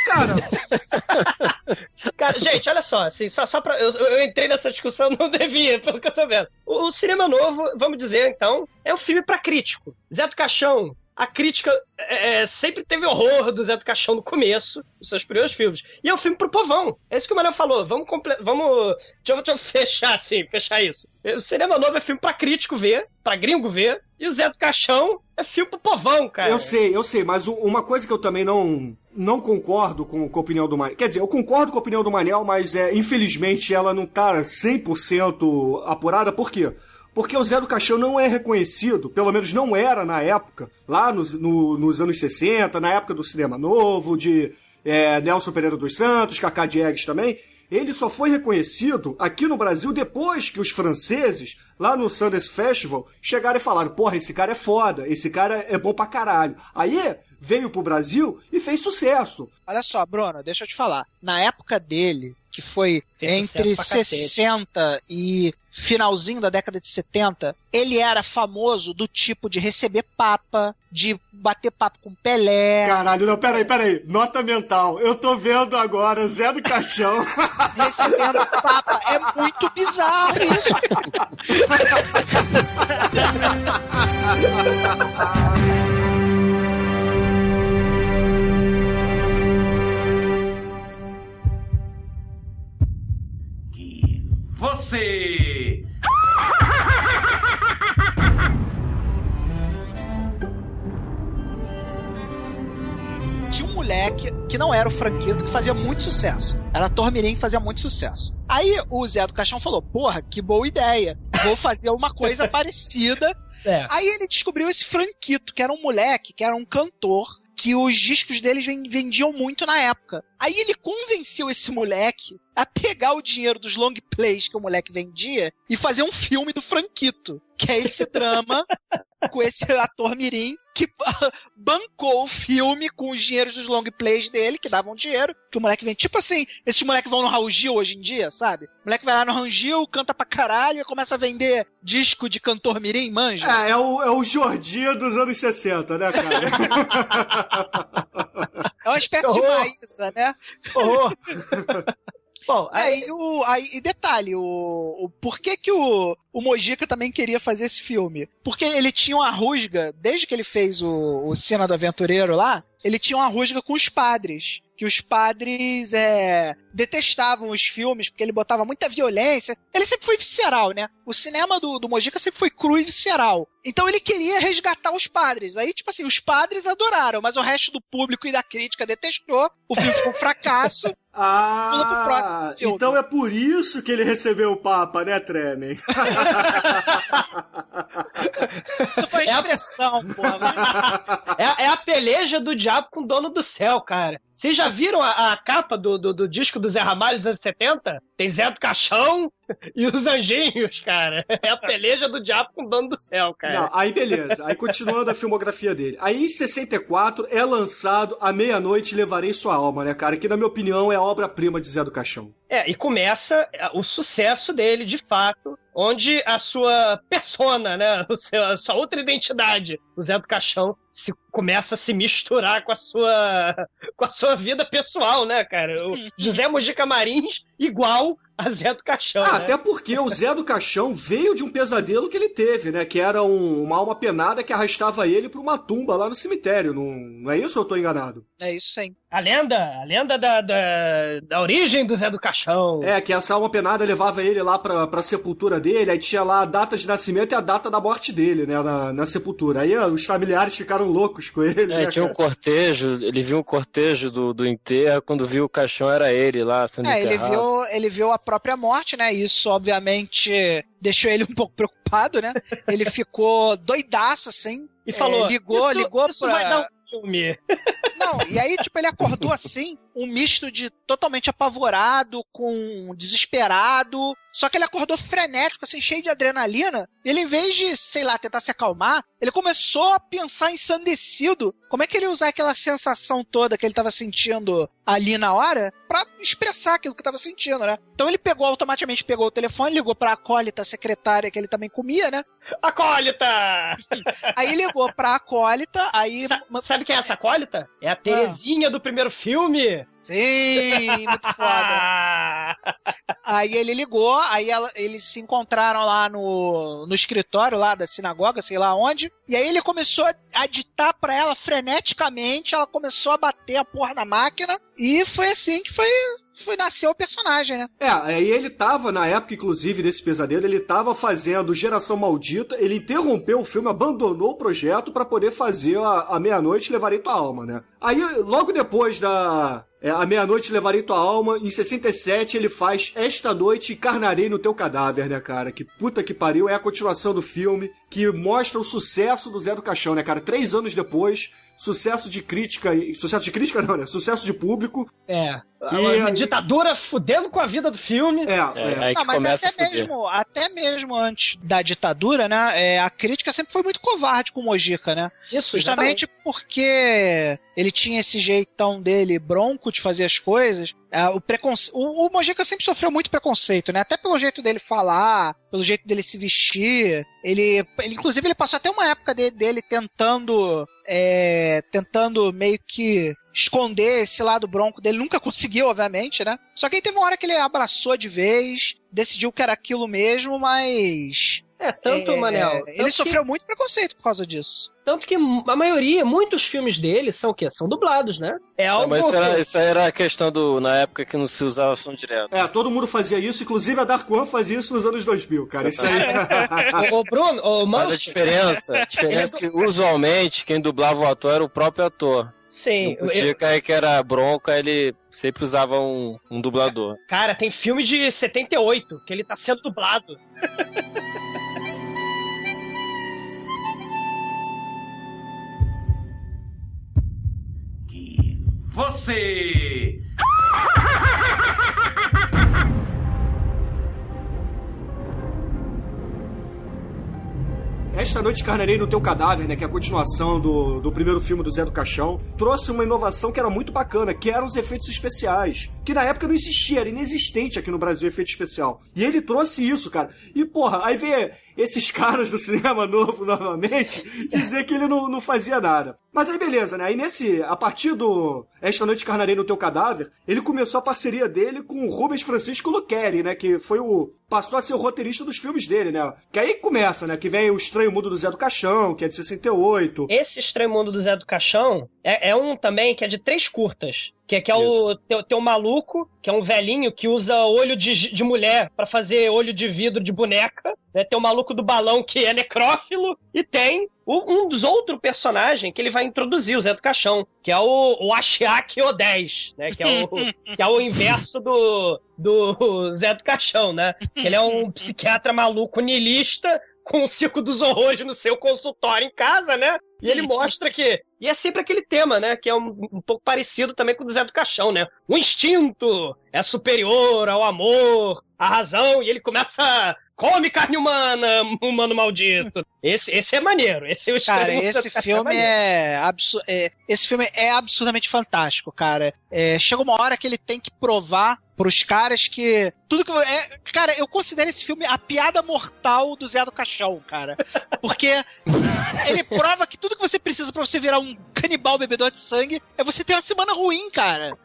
Cara... Cara, gente, olha só, assim, só, só pra... Eu, eu, entrei nessa discussão, não devia, pelo que eu tô vendo. O, o cinema novo, vamos dizer, então, é um filme para crítico. Zé do Caixão, a crítica é, é, sempre teve horror do Zé do Caixão no começo, dos seus primeiros filmes. E é um filme pro povão. É isso que o Manuel falou. Vamos, comple... Vamos... Deixa, eu, deixa eu fechar assim, fechar isso. O cinema novo é filme pra crítico ver, pra gringo ver, e o Zé do Caixão é filme pro povão, cara. Eu sei, eu sei, mas uma coisa que eu também não, não concordo com, com a opinião do Manel. Quer dizer, eu concordo com a opinião do Manel, mas é, infelizmente ela não tá 100% apurada. Por quê? Porque o Zé do Caixão não é reconhecido, pelo menos não era na época, lá nos, no- nos anos 60, na época do cinema novo, de é, Nelson Pereira dos Santos, Cacá Diegues também. Ele só foi reconhecido aqui no Brasil depois que os franceses, lá no Sundance Festival, chegaram e falaram: Porra, esse cara é foda, esse cara é bom pra caralho. Aí veio pro Brasil e fez sucesso. Olha só, Bruno, deixa eu te falar. Na época dele, que foi Fez entre sucesso pra cacete. 60 e finalzinho da década de 70, ele era famoso do tipo de receber papa, de bater papo com Pelé. Caralho, não, peraí, peraí. Nota mental. Eu tô vendo agora Zé do Caixão. Recebendo papa. É muito bizarro isso. Você! Tinha um moleque que não era o Franquito, que fazia muito sucesso. Era Tormirim que fazia muito sucesso. Aí o Zé do Caixão falou: Porra, que boa ideia. Vou fazer uma coisa parecida. É. Aí ele descobriu esse Franquito, que era um moleque, que era um cantor, que os discos deles ven- vendiam muito na época. Aí ele convenceu esse moleque a pegar o dinheiro dos long plays que o moleque vendia e fazer um filme do Franquito, que é esse drama com esse ator mirim que bancou o filme com os dinheiros dos long plays dele, que davam dinheiro, que o moleque vem, tipo assim, esses moleques vão no Raul Gil hoje em dia, sabe? O moleque vai lá no Raul Gil, canta pra caralho e começa a vender disco de cantor mirim, manja? É, é o, é o Jordi dos anos 60, né, cara? É uma espécie de. Maísa, né? Horror. Bom, Aí, o, aí, e detalhe, o, o por que que o, o Mojica também queria fazer esse filme? Porque ele tinha uma rusga, desde que ele fez o, o Cena do Aventureiro lá, ele tinha uma rusga com os padres. Que os padres é, detestavam os filmes, porque ele botava muita violência. Ele sempre foi visceral, né? O cinema do, do Mojica sempre foi cru e visceral. Então ele queria resgatar os padres. Aí, tipo assim, os padres adoraram, mas o resto do público e da crítica detestou. O filme foi um fracasso. Pro próximo Ah, filme. então é por isso que ele recebeu o Papa, né, Tremen? Isso foi expressão, porra. É, é a peleja do diabo com o dono do céu, cara. Vocês já viram a, a capa do, do, do disco do Zé Ramalho dos anos 70? Tem Zé do Caixão e os anjinhos, cara. É a peleja do diabo com o dono do céu, cara. Não, aí beleza. Aí continuando a filmografia dele. Aí em 64 é lançado A Meia-Noite Levarei Sua Alma, né, cara? Que na minha opinião é a obra-prima de Zé do Caixão. É, e começa o sucesso dele, de fato, onde a sua persona, né, o seu, a sua outra identidade, o Zé do Caixão, se começa a se misturar com a sua com a sua vida pessoal, né, cara? O José Mojica Marins igual a Zé do Caixão, Ah, né? até porque o Zé do Caixão veio de um pesadelo que ele teve, né? Que era um- uma alma penada que arrastava ele pra uma tumba lá no cemitério. Não, não é isso ou eu tô enganado? É isso sim. A lenda, a lenda da, da, da origem do Zé do Caixão. É, que essa alma penada levava ele lá pra, pra sepultura dele, aí tinha lá a data de nascimento e a data da morte dele, né? Na, na sepultura. Aí ó, os familiares ficaram loucos com ele. É, né, tinha um cara? cortejo, ele viu um cortejo do, do enterro, quando viu o caixão era ele lá sendo É, ele enterrado. viu, ele viu a própria morte, né? Isso, obviamente, deixou ele um pouco preocupado, né? Ele ficou doidaço, assim. E falou, É, ligou, "Isso- ligou isso pra... vai dar um filme. Não, e aí, tipo, ele acordou assim, um misto de totalmente apavorado com desesperado. Só que ele acordou frenético, assim, cheio de adrenalina. E ele, em vez de, sei lá, tentar se acalmar, ele começou a pensar ensandecido. Como é que ele ia usar aquela sensação toda que ele tava sentindo ali na hora pra expressar aquilo que tava sentindo, né? Então ele pegou, automaticamente pegou o telefone, ligou pra acólita secretária que ele também comia, né? Acólita! Aí ligou pra acólita, aí. Sa- sabe quem é essa acólita? É a Terezinha do primeiro filme. Sim, muito foda. Aí ele ligou, aí ela- eles se encontraram lá no, no escritório lá da sinagoga, sei lá onde. E aí ele começou a ditar pra ela freneticamente, ela começou a bater a porra na máquina. E foi assim que foi, foi nasceu o personagem, né? É, aí ele tava, na época, inclusive, desse pesadelo, ele tava fazendo Geração Maldita, ele interrompeu o filme, abandonou o projeto pra poder fazer a, a Meia-Noite Levarei Tua Alma, né? Aí, logo depois da... é, a Meia-Noite Levarei Tua Alma, em 67, ele faz Esta Noite Encarnarei no Teu Cadáver, né, cara? Que puta que pariu, é a continuação do filme, que mostra o sucesso do Zé do Caixão, né, cara? Três anos depois, sucesso de crítica, e- sucesso de crítica não, né? Sucesso de público. É. E- a ditadura fudendo com a vida do filme. É, É, aí que Não, mas até mesmo, até mesmo antes da ditadura, né? é, a crítica sempre foi muito covarde com o Mojica, né? Isso, Justamente porque ele tinha esse jeitão dele bronco de fazer as coisas. É, o, preconce... o, o Mojica sempre sofreu muito preconceito, né? Até pelo jeito dele falar, pelo jeito dele se vestir. Ele, ele inclusive, ele passou até uma época de- dele tentando, é, tentando meio que esconder esse lado bronco dele. Nunca conseguiu, obviamente, né? Só que aí teve uma hora que ele abraçou de vez, decidiu que era aquilo mesmo, mas É, tanto, é, Manel. ele tanto sofreu Que, muito preconceito por causa disso. tanto que a maioria, muitos filmes dele são o quê? São dublados, né? É Não, algo. mas isso era, isso aí era a questão do. Na época que não se usava som direto. É, todo mundo fazia isso, inclusive a Dark One fazia isso nos anos 2000, cara. Isso aí. Ô, ô, Bruno, ô, Mas a Manso, diferença, a diferença é que usualmente quem dublava o ator era o próprio ator. sim. O eu- Chica aí que era bronca, ele sempre usava um, um dublador. Cara, tem filme de 78 que ele tá sendo dublado. Você! Esta Noite Carnarei no Teu Cadáver, né, que é a continuação do, do primeiro filme do Zé do Caixão, trouxe uma inovação que era muito bacana, que eram os efeitos especiais. Que na época não existia, era inexistente aqui no Brasil efeito especial. E ele trouxe isso, cara. E, porra, aí vê esses caras do cinema novo novamente dizer que ele não, não fazia nada. Mas aí beleza, né? Aí nesse, a partir do Esta Noite Carnarei no Teu Cadáver, ele começou a parceria dele com o Rubens Francisco Luqueri, né? Que foi o. passou a ser o roteirista dos filmes dele, né? Que aí começa, né? Que vem o Estranho Mundo do Zé do Caixão, que é de 68. Esse Estranho Mundo do Zé do Caixão é, é um também que é de três curtas. Que, é- que é o teu, teu maluco, que é um velhinho que usa olho de, de mulher pra fazer olho de vidro de boneca. Né? Tem o maluco do balão que é necrófilo. E tem o- um dos outros personagens que ele vai introduzir, o Zé do Caixão, que é o, o Ashiaki O10, né? Que é o, que é o inverso do, do Zé do Caixão, né? Que ele é um psiquiatra maluco niilista com o circo dos horrores no seu consultório em casa, né? E ele mostra que. E é sempre aquele tema, né? Que é um, um pouco parecido também com o do Zé do Caixão, né? O instinto é superior ao amor, à razão, e ele começa. Come carne humana, humano maldito. Esse, esse é maneiro. Esse é o Cara, esse Caixão filme é, absu é- Esse filme é absurdamente fantástico, cara. É, chega uma hora que ele tem que provar pros caras que. Tudo que. É, cara, eu considero esse filme a piada mortal do Zé do Caixão, cara. Porque ele prova que tudo que você precisa pra você virar um canibal bebedor de sangue é você ter uma semana ruim, cara.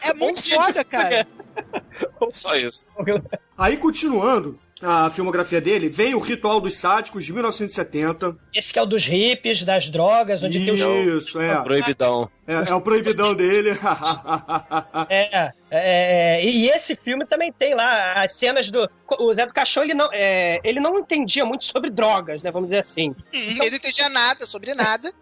É muito foda, cara. Só isso. Aí continuando. A filmografia dele vem o Ritual dos Sádicos de 1970. Esse que é o dos hippies, das drogas, onde tem os. Isso, é. Proibidão. É, é o proibidão dele. É, é, e e esse filme também tem lá as cenas do. O Zé do Caixão, ele não, é, ele não entendia muito sobre drogas, né? Vamos dizer assim. Ele não entendia nada sobre nada.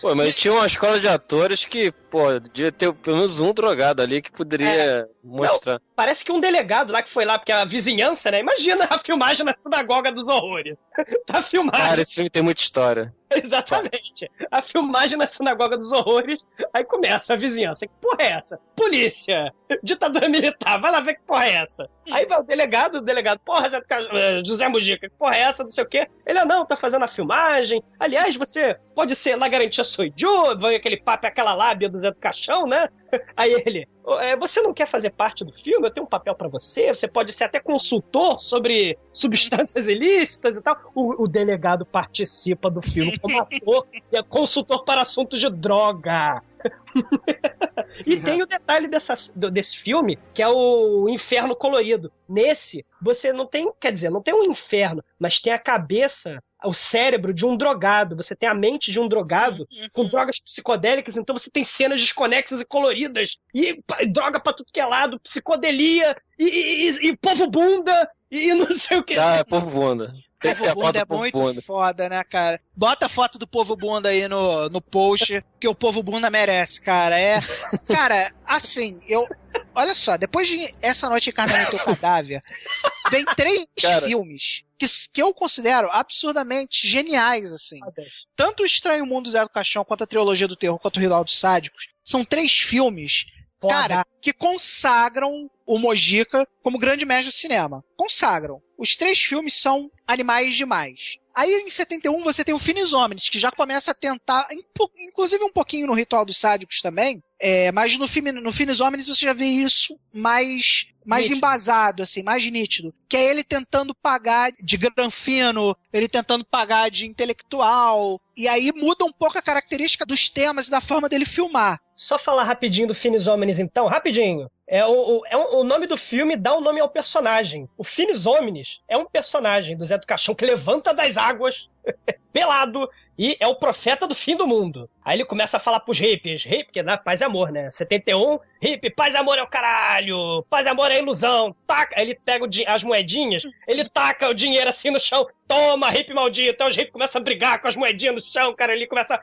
Pô, mas tinha uma escola de atores que, pô, devia ter pelo menos um drogado ali que poderia mostrar. Parece que um delegado lá que foi lá, porque a vizinhança, né? Imagina a filmagem na sinagoga dos horrores. tá filmado. Cara, esse filme tem muita história. Exatamente. A filmagem na sinagoga dos horrores. Aí começa a vizinhança. Que porra é essa? Polícia. Ditadura militar. Vai lá ver que porra é essa. Aí vai o delegado, o delegado, porra, eh, José Mujica, que porra é essa? Não sei o quê. Ele, ah, não, tá fazendo a filmagem. Aliás, você pode ser lá garantia sou idiota, aquele papo, aquela lábia do Zé do Caixão, né? Aí ele, "Ô, eh, você não quer fazer parte do filme? Eu tenho um papel pra você. Você pode ser até consultor sobre substâncias ilícitas e tal. O, o delegado participa do filme como ator e é consultor para assuntos de droga. E tem o detalhe dessa, desse filme, que é o inferno colorido. Nesse, você não tem, quer dizer, não tem um inferno, mas tem a cabeça, o cérebro de um drogado. Você tem a mente de um drogado com drogas psicodélicas, então você tem cenas desconexas e coloridas. E, e droga pra tudo que é lado, psicodelia, e, e, e- e povo bunda, e, e não sei o que. Ah, é povo bunda. Tem que ter a Povo foto Bunda é muito bunda. foda, né, cara? Bota a foto do Povo Bunda aí no, no post, que o Povo Bunda merece, cara. É. Cara, assim, eu. Olha só, depois de Essa Noite Encarnamento Teu Cadáver, vem três Cara. filmes que, que eu considero absurdamente geniais, assim. Tanto o Estranho Mundo do Zé do Caixão, quanto a trilogia do terror, quanto o Ritual dos Sádicos, são três filmes, cara, que consagram o Mojica como grande mestre do cinema. Consagram. Os três filmes são animais demais. Aí em 71 você tem o Finis Homines, que já começa a tentar, inclusive um pouquinho no Ritual dos Sádicos também, é, mas no, filme, no Finis Homines você já vê isso mais, mais Nítido. embasado, assim, mais nítido. Que é ele tentando pagar de granfino, ele tentando pagar de intelectual. E aí muda um pouco a característica dos temas e da forma dele filmar. Só falar rapidinho do Finis Homines, então, rapidinho. É o, é o, nome do filme dá o nome ao personagem. O Finis Homines é um personagem do Zé do Caixão que levanta das águas, pelado, e é o profeta do fim do mundo. Aí ele começa a falar pros hippies, hippie, que dá paz e amor, né? 71, hippie, paz e amor é o caralho, paz e amor é ilusão, taca. Ele pega o as moedinhas, ele taca o dinheiro assim no chão, toma, hippie maldito. Aí os hippies começam a brigar com as moedinhas no chão, cara, ele começa,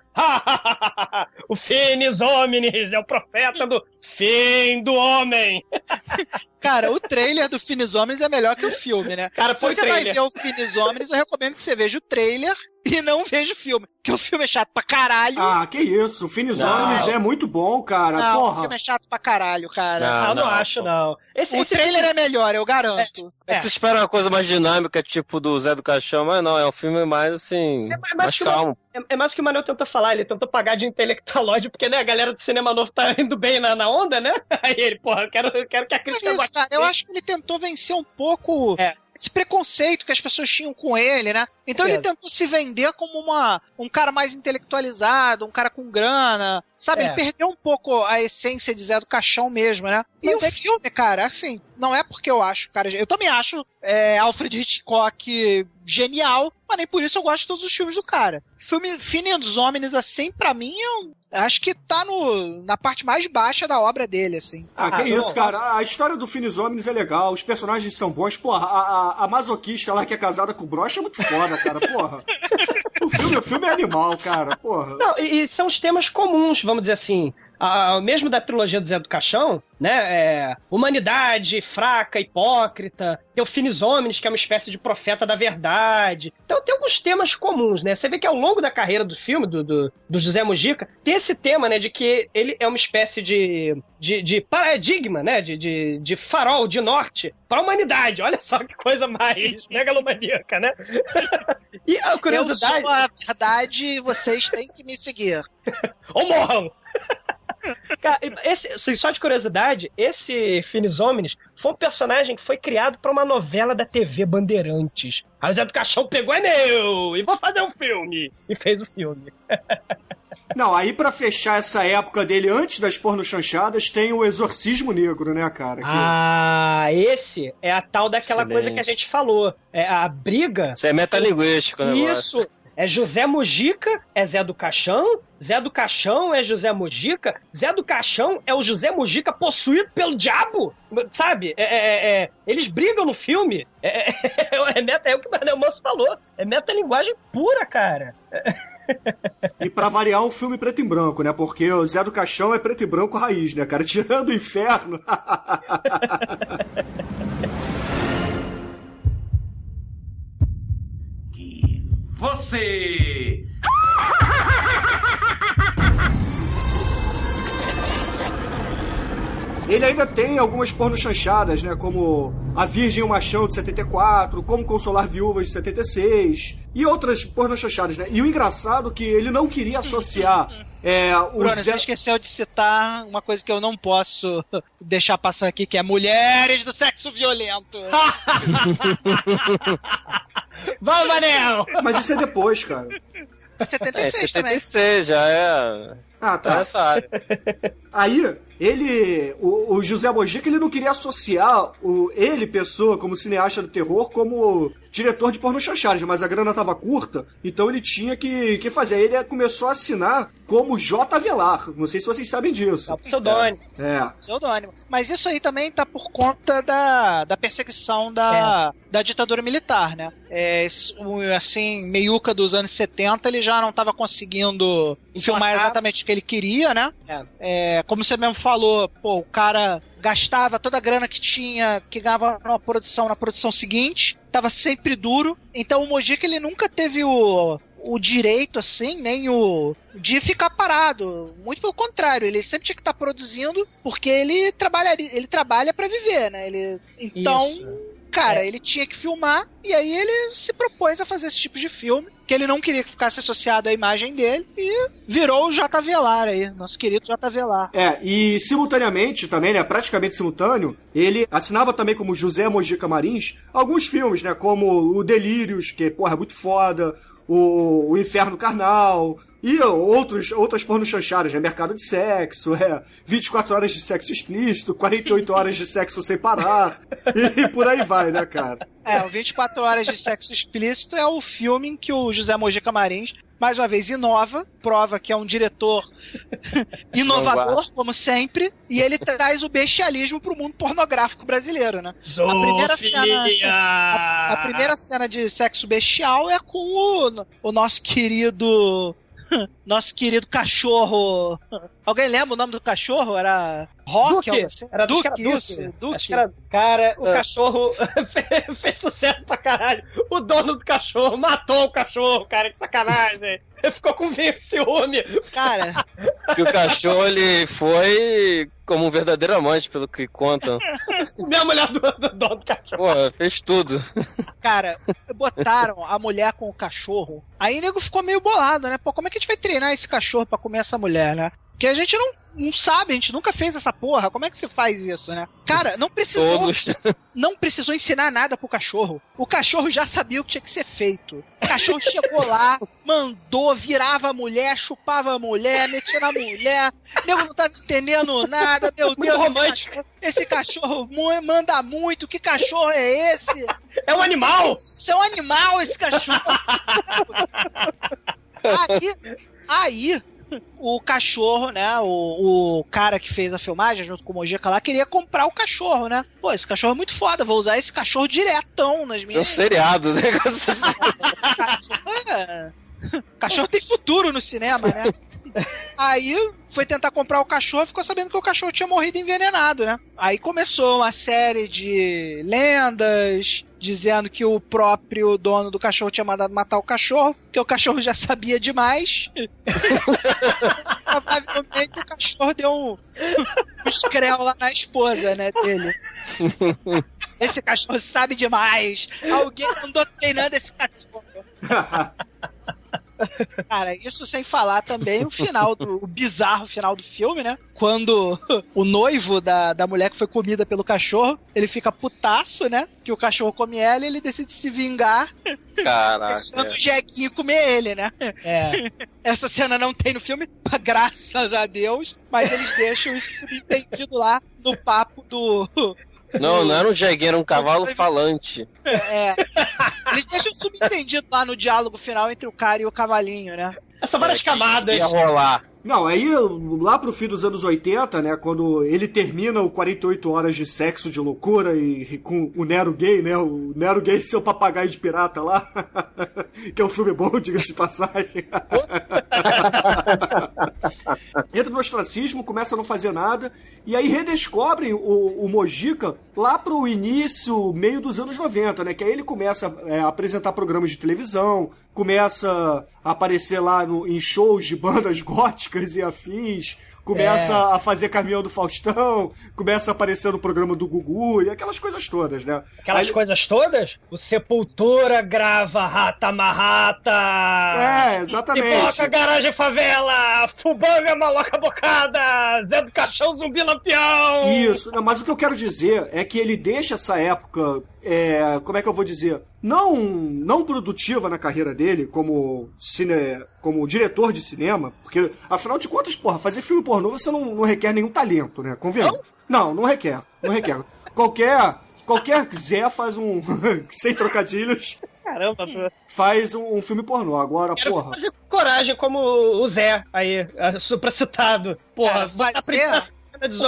o Finis Homines é o profeta do fim do homem. Cara, o trailer do Finis Homens é melhor que o filme, né? Cara, Se você trailer. vai ver o Finis Homens, eu recomendo que você veja o trailer e não veja o filme. Porque o filme é chato pra caralho. Ah, que isso. O Finis. Homens é muito bom, cara. não, o Porra. filme é chato pra caralho, cara. Não, Ah, eu não, não, acho, pô. não. Esse, o esse trailer é melhor, eu garanto. É que você espera uma coisa mais dinâmica, tipo do Zé do Caixão, mas não, é um filme mais assim. mais mais que calmo. É, é mais o que o Manuel tentou falar, ele tentou pagar de intelectualóide, porque né, a galera do cinema novo tá indo bem na, na onda, né? Aí ele, porra, eu quero, eu quero que a É crítica isso, goste cara. Eu acho que ele tentou vencer um pouco É. esse preconceito que as pessoas tinham com ele, né? Então ele É. tentou se vender como uma, um cara mais intelectualizado, um cara com grana. Sabe, É. ele perdeu um pouco a essência de Zé do Caixão mesmo, né? E Mas o é filme, cara, assim, não é porque eu acho, cara. Eu também acho é, Alfred Hitchcock genial, mas nem por isso eu gosto de todos os filmes do cara. Filme Fini dos Homens, assim, pra mim, eu acho que tá no, na parte mais baixa da obra dele, assim. Ah, que Ah, não, isso, cara. A história do Finis Homens é legal, os personagens são bons. Porra, a, a, a masoquista lá que é casada com o broche é muito foda, cara. Porra. O filme, o filme é animal, cara. Porra. Não, e, e são os temas comuns, vamos dizer assim. A- mesmo da trilogia do Zé do Caixão, né? É, humanidade fraca, hipócrita. Tem o Finis Homens, que é uma espécie de profeta da verdade. Então tem alguns temas comuns, né? Você vê que ao longo da carreira do filme, do, do, do José Mujica, tem esse tema, né? De que ele é uma espécie de, de, de paradigma, né? De, de, de farol, de norte para a humanidade. Olha só que coisa mais megalomaníaca, né? e a curiosidade... Eu sou a verdade, vocês têm que me seguir. Ou morram! Cara, esse, assim, só de curiosidade, esse Finis Homens foi um personagem que foi criado pra uma novela da TV Bandeirantes. Aí o Zé do Caixão pegou, é meu! E vou fazer um filme! E fez o filme. Não, aí pra fechar essa época dele antes das pornochanchadas, tem o Exorcismo Negro, né, cara? Que- Ah, esse é a tal daquela Excelente. coisa que a gente falou. É a briga. Isso é metalinguístico, né? Isso! É José Mujica, é Zé do Caixão. Zé do Caixão é José Mujica. Zé do Caixão é o José Mujica possuído pelo diabo. Sabe? É, é- é- eles brigam no filme. É, é, é meta, é o que o Daniel Manso falou. É metalinguagem pura, cara. E pra variar, um filme preto e branco, né? Porque o Zé do Caixão é preto e branco raiz, né, cara? Tirando o inferno. Você! Ele ainda tem algumas pornochanchadas, né? Como A Virgem e o Machão de 74, Como Consolar Viúvas de 76 e outras pornochanchadas, né? E o engraçado é que ele não queria associar é, o Bruno, Zé... você esqueceu de citar uma coisa que eu não posso deixar passar aqui, que é mulheres do sexo violento. Vai, Manel! Mas isso é depois, cara. É 76 É, também. 76 já é. Ah, tá. Nessa área. Aí, ele, o, o José Mojica, ele não queria associar o, ele, pessoa, como cineasta do terror, como diretor de porno chanchadas, mas a grana tava curta, então ele tinha que, que fazer. Aí ele começou a assinar como J. Velar. Não sei se vocês sabem disso. É o pseudônimo. É. Pseudônimo. Mas isso aí também tá por conta da, da perseguição da, da ditadura militar, né? É, assim, meiuca dos anos 70, ele já não tava conseguindo filmar exatamente o que ele queria, né? É, como você mesmo falou, pô, o cara gastava toda a grana que tinha, que ganhava numa produção, na produção seguinte, tava sempre duro. Então o Mojica, ele nunca teve o, o direito, assim, nem o de ficar parado. Muito pelo contrário, ele sempre tinha que estar produzindo, porque ele trabalha, ele trabalha para viver, né? Ele, então, Isso. Cara, ele tinha que filmar e aí ele se propôs a fazer esse tipo de filme, que ele não queria que ficasse associado à imagem dele e virou o J. Velar aí, nosso querido J. Velar. É, e simultaneamente também, né, praticamente simultâneo, ele assinava também como José Mojica Marins alguns filmes, né, como o Delírios, que, porra, é muito foda, o, o Inferno Carnal, e outros, outras porno chanchadas, né, Mercado de Sexo, é, 24 horas de sexo explícito, 48 horas de sexo sem parar, e por aí vai, né, cara. É, o 24 Horas de Sexo Explícito é o filme em que o José Mojica Marins, mais uma vez, inova, prova que é um diretor inovador, como sempre, e ele traz o bestialismo pro mundo pornográfico brasileiro, né? A primeira cena. A, a primeira cena de sexo bestial é com o, o nosso querido. Nosso querido cachorro. Alguém lembra o nome do cachorro? Era Rock? Duque. assim? Era Duque, acho que era isso. Duque. Duque. Acho que era- Cara, o Ah. cachorro fe- fez sucesso pra caralho. O dono do cachorro matou o cachorro, cara, que sacanagem. Ficou com ciúme. Cara, Que o cachorro ele foi como um verdadeiro amante, pelo que contam. Minha mulher do, do dono do cachorro. Pô, fez tudo. Cara, botaram a mulher com o cachorro. Aí o nego ficou meio bolado, né? Pô, como é que a gente vai treinar esse cachorro pra comer essa mulher, né? Porque a gente não, não sabe, a gente nunca fez essa porra. Como é que se faz isso, né? Cara, não precisou. Todos. Não precisou ensinar nada pro cachorro. O cachorro já sabia o que tinha que ser feito. O cachorro chegou lá, mandou, virava a mulher, chupava a mulher, metia na mulher. O nego não tava entendendo nada, meu Muito Deus. esse romântico. cachorro- Esse cachorro manda muito. Que cachorro é esse? É um animal! Isso é um animal, esse cachorro. aí, aí, o cachorro, né? O, o cara que fez a filmagem junto com o Mojica lá queria comprar o cachorro, né? Pô, esse cachorro é muito foda, vou usar esse cachorro diretão nas São minhas. seriados, né? assim. É. Cachorro tem futuro no cinema, né? Aí foi tentar comprar o cachorro, ficou sabendo que o cachorro tinha morrido envenenado, né? Aí começou uma série de lendas dizendo que o próprio dono do cachorro tinha mandado matar o cachorro, que o cachorro já sabia demais. Provavelmente o cachorro deu um, um escrel lá na esposa, né, dele. Esse cachorro sabe demais. Alguém andou treinando esse cachorro. Cara, isso sem falar também o final do o bizarro final do filme, né? Quando o noivo da, da mulher que foi comida pelo cachorro, ele fica putaço, né? Que o cachorro come ela e ele decide se vingar, Caraca. deixando o Jeguinho comer ele, né? É. Essa cena não tem no filme, graças a Deus, mas eles deixam isso subentendido lá no papo do. Não, não era um jeguinho, era um cavalo falante. É. Eles deixam subentendido lá no diálogo final entre o cara e o cavalinho, né? São várias camadas. Ia rolar. Não, aí lá pro fim dos anos 80, né, quando ele termina o 48 horas de sexo de loucura e, e com o Nero gay, né, o Nero gay seu papagaio de pirata lá, que é um filme bom, diga-se de passagem. Entra no ostracismo, começa a não fazer nada, e aí redescobrem o, o Mojica lá pro início, meio dos anos 90, né, que aí ele começa é, a apresentar programas de televisão, começa a aparecer lá no- em shows de bandas góticas e afins, começa É. a fazer caminhão do Faustão, começa a aparecer no programa do Gugu e aquelas coisas todas, né? Aquelas Aí- coisas todas? O Sepultura grava Rata Marrata. É, exatamente. Pipoca, garagem, favela. Fubanga, maloca bocada. Zé do Caixão, zumbi lampião. Isso, mas o que eu quero dizer é que ele deixa essa época, é, como é que eu vou dizer? Não, não produtiva na carreira dele como, cine, como diretor de cinema, porque, afinal de contas, porra, fazer filme pornô você não, não requer nenhum talento, né? Convenhamos? Não, não requer. Não requer. Qualquer, qualquer Zé faz um. sem trocadilhos. Caramba, pô. Faz um, um filme pornô. Agora, Quero porra. fazer coragem como o Zé aí, supracitado. Porra, Cara, vai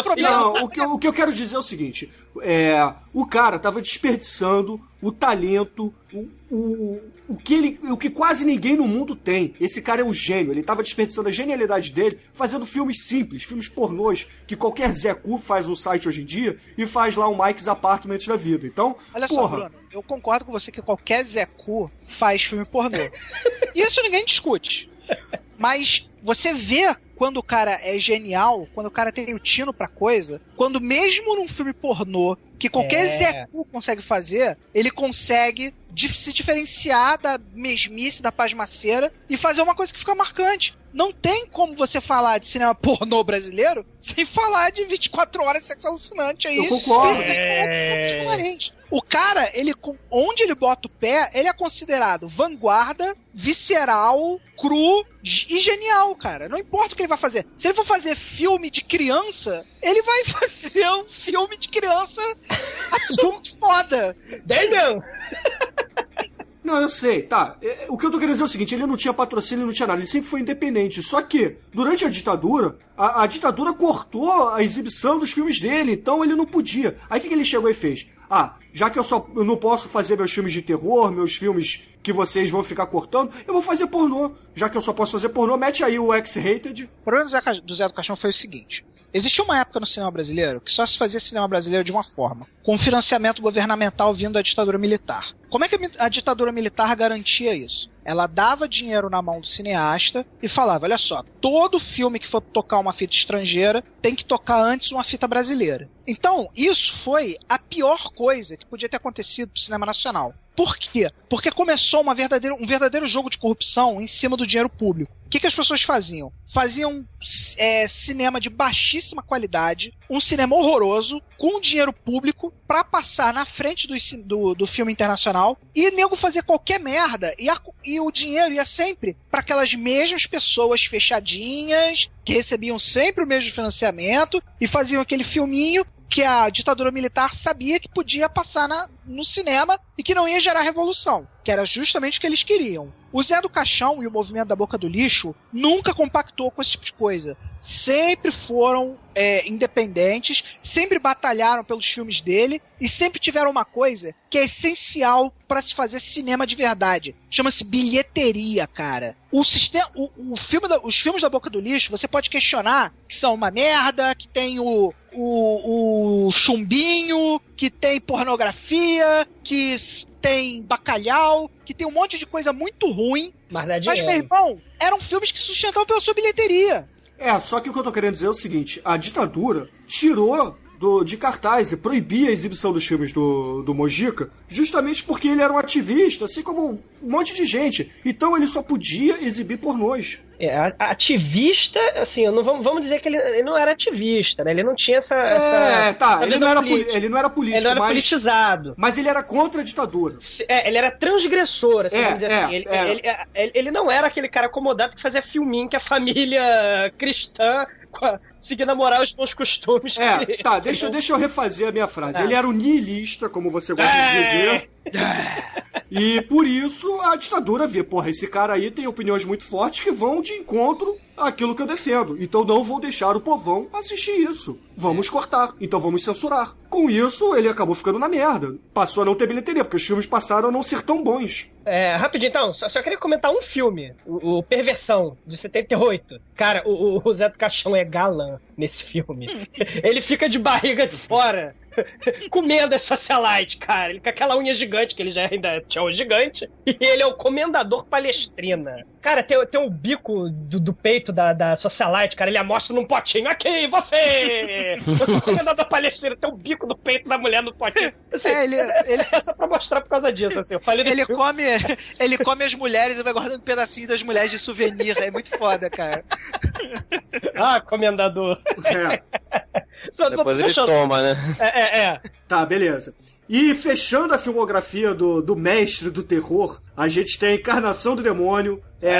fazer- Não, o que, eu, o que eu quero dizer é o seguinte: é, o cara tava desperdiçando o talento, o, o, o, que ele, o que quase ninguém no mundo tem. Esse cara é um gênio, ele tava desperdiçando a genialidade dele fazendo filmes simples, filmes pornôs, que qualquer Zé Cu faz no site hoje em dia e faz lá um Mike's Apartments da vida. Então, Olha só, porra, Bruno, eu concordo com você que qualquer Zé Cu faz filme pornô. Isso ninguém discute. Mas você vê quando o cara é genial, quando o cara tem o tino pra coisa, quando mesmo num filme pornô, que qualquer É. Zé Cu consegue fazer, ele consegue se diferenciar da mesmice, da pasmaceira e fazer uma coisa que fica marcante. Não tem como você falar de cinema pornô brasileiro sem falar de 24 horas de sexo alucinante aí. Eu concordo. e sem falar de sexo de Guarins. O cara, ele, onde ele bota o pé, ele é considerado vanguarda, visceral, cru e genial, cara. Não importa o que ele vai fazer. Se ele for fazer filme de criança, ele vai fazer um filme de criança absolutamente foda. Damn! Não, eu sei, tá. É, O que eu tô querendo dizer é o seguinte: ele não tinha patrocínio, não tinha nada, ele sempre foi independente. Só que, durante a ditadura, a, a ditadura cortou a exibição dos filmes dele, então ele não podia. Aí o que, que ele chegou e fez? Ah, já que eu só eu não posso fazer meus filmes de terror, meus filmes que vocês vão ficar cortando, eu vou fazer pornô. Já que eu só posso fazer pornô, mete aí o X-Rated. O problema do Zé do Caixão foi o seguinte: existia uma época no cinema brasileiro que só se fazia cinema brasileiro de uma forma, com financiamento governamental vindo da ditadura militar. Como é que a ditadura militar garantia isso? Ela dava dinheiro na mão do cineasta e falava: olha só, todo filme que for tocar uma fita estrangeira tem que tocar antes uma fita brasileira. Então, isso foi a pior coisa que podia ter acontecido pro cinema nacional. Por quê? Porque começou uma verdadeira, um verdadeiro jogo de corrupção em cima do dinheiro público. O que, que as pessoas faziam? Faziam é, cinema de baixíssima qualidade, um cinema horroroso, com dinheiro público, pra passar na frente do, do, do filme internacional, e nego fazer qualquer merda, e, a- e o dinheiro ia sempre para aquelas mesmas pessoas fechadinhas, que recebiam sempre o mesmo financiamento, e faziam aquele filminho que a ditadura militar sabia que podia passar na- no cinema e que não ia gerar revolução, que era justamente o que eles queriam. O Zé do Caixão e o movimento da Boca do Lixo nunca compactou com esse tipo de coisa. Sempre foram é, independentes, sempre batalharam pelos filmes dele e sempre tiveram uma coisa que é essencial para se fazer cinema de verdade. Chama-se bilheteria, cara. O sistema, o, o filme da- os filmes da Boca do Lixo, você pode questionar que são uma merda, que tem o, o, o chumbinho, que tem pornografia, que tem bacalhau, que tem um monte de coisa muito ruim. Mas dá Mas, meu irmão, eram filmes que sustentavam pela sua bilheteria. É, só que o que eu tô querendo dizer é o seguinte: a ditadura tirou do, de cartaz e proibia a exibição dos filmes do, do Mojica, justamente porque ele era um ativista, assim como um monte de gente. Então ele só podia exibir pornôs. É, ativista, assim, não, vamos, vamos dizer que ele, ele não era ativista, né? Ele não tinha essa. essa é, tá, essa ele não, era ele não era político, Ele não era mas, politizado. mas ele era contra a ditadura. É, ele era transgressor, assim, É, vamos dizer é, assim. Ele, é. ele- ele- ele não era aquele cara acomodado que fazia filminho que a família cristã, seguindo a moral e os bons costumes. É, que- tá, deixa, deixa eu refazer a minha frase. É. Ele era um niilista, como você gosta de dizer. E por isso a ditadura vê, porra, esse cara aí tem opiniões muito fortes que vão de encontro àquilo que eu defendo. Então não vou deixar o povão assistir isso. Vamos cortar, então vamos censurar. Com isso, ele acabou ficando na merda. Passou a não ter bilheteria, porque os filmes passaram a não ser tão bons. É, rapidinho, então, só, só queria comentar um filme, o, o Perversão, de 78. Cara, o, o Zé do Caixão é galã nesse filme. Ele fica de barriga de fora, comendo a socialite, cara. Ele com aquela unha gigante, que ele já ainda tinha um gigante, e ele é o comendador palestrina. Cara, tem, tem o bico do, do peito da, da socialite, cara, ele amostra num potinho. Aqui, você! Eu sou o comendador palestrina, tem o bico do peito da mulher no potinho. Assim, É, ele- ele- é só pra mostrar por causa disso, assim. Eu falei Ele filme. come, ele come as mulheres e vai guardando pedacinhos das mulheres de souvenir. É muito foda, cara. Ah, comendador. É. Só- Depois ele eu- toma, né? É, é, é. Tá, beleza. E fechando a filmografia do, do mestre do terror, a gente tem Encarnação do Demônio, é,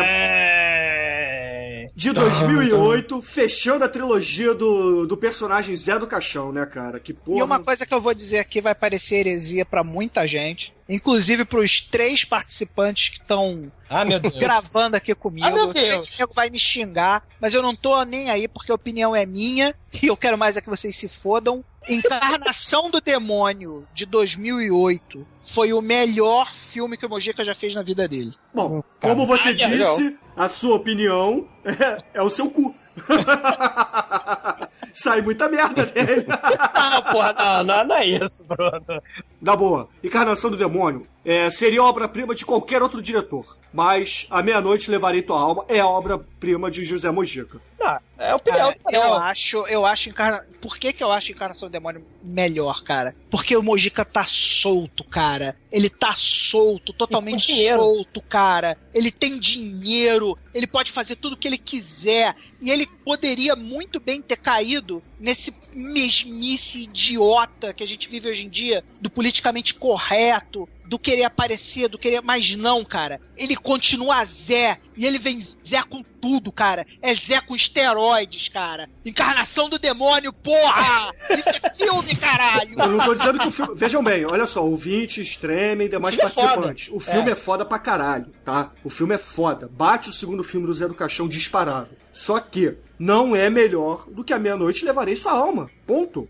de 2008, fechando a trilogia do, do personagem Zé do Caixão, né, cara? Que porra. E uma coisa que eu vou dizer aqui vai parecer heresia pra muita gente, inclusive pros três participantes que estão Ah, meu Deus. gravando aqui comigo. Ah, meu Eu sei Deus. que o vai me xingar, mas eu não tô nem aí porque a opinião é minha e eu quero mais é que vocês se fodam. Encarnação do Demônio de 2008 foi o melhor filme que o Mojica já fez na vida dele. Bom, como você disse, a sua opinião é, é o seu cu. Sai muita merda dele. Não, porra, não, não, não é isso, Bruno. Na boa, Encarnação do Demônio é, seria obra-prima de qualquer outro diretor. Mas A Meia-Noite Levarei Tua Alma é a obra-prima de José Mojica. Não, é opinião. Cara, eu não. acho, eu acho encarna... Por que, que eu acho Encarnação do Demônio melhor, cara? Porque o Mojica tá solto, cara. Ele tá solto, totalmente solto, cara. Ele tem dinheiro, ele pode fazer tudo o que ele quiser. E ele poderia muito bem ter caído nesse mesmice idiota que a gente vive hoje em dia, do politicamente correto, do querer aparecer, do querer. Mas não, cara. Ele continua Zé. E ele vem Zé com tudo, cara. É Zé com esteroides, cara. Encarnação do demônio, porra! Isso é filme, caralho! Eu não tô dizendo que o filme. Vejam bem, olha só, ouvintes, tremem, demais O é participantes. foda. O filme é. É. foda pra caralho, tá? O filme é foda. Bate o segundo filme do Zé do Caixão disparado. Só que não é melhor do que a meia-noite levarei sua alma. Ponto.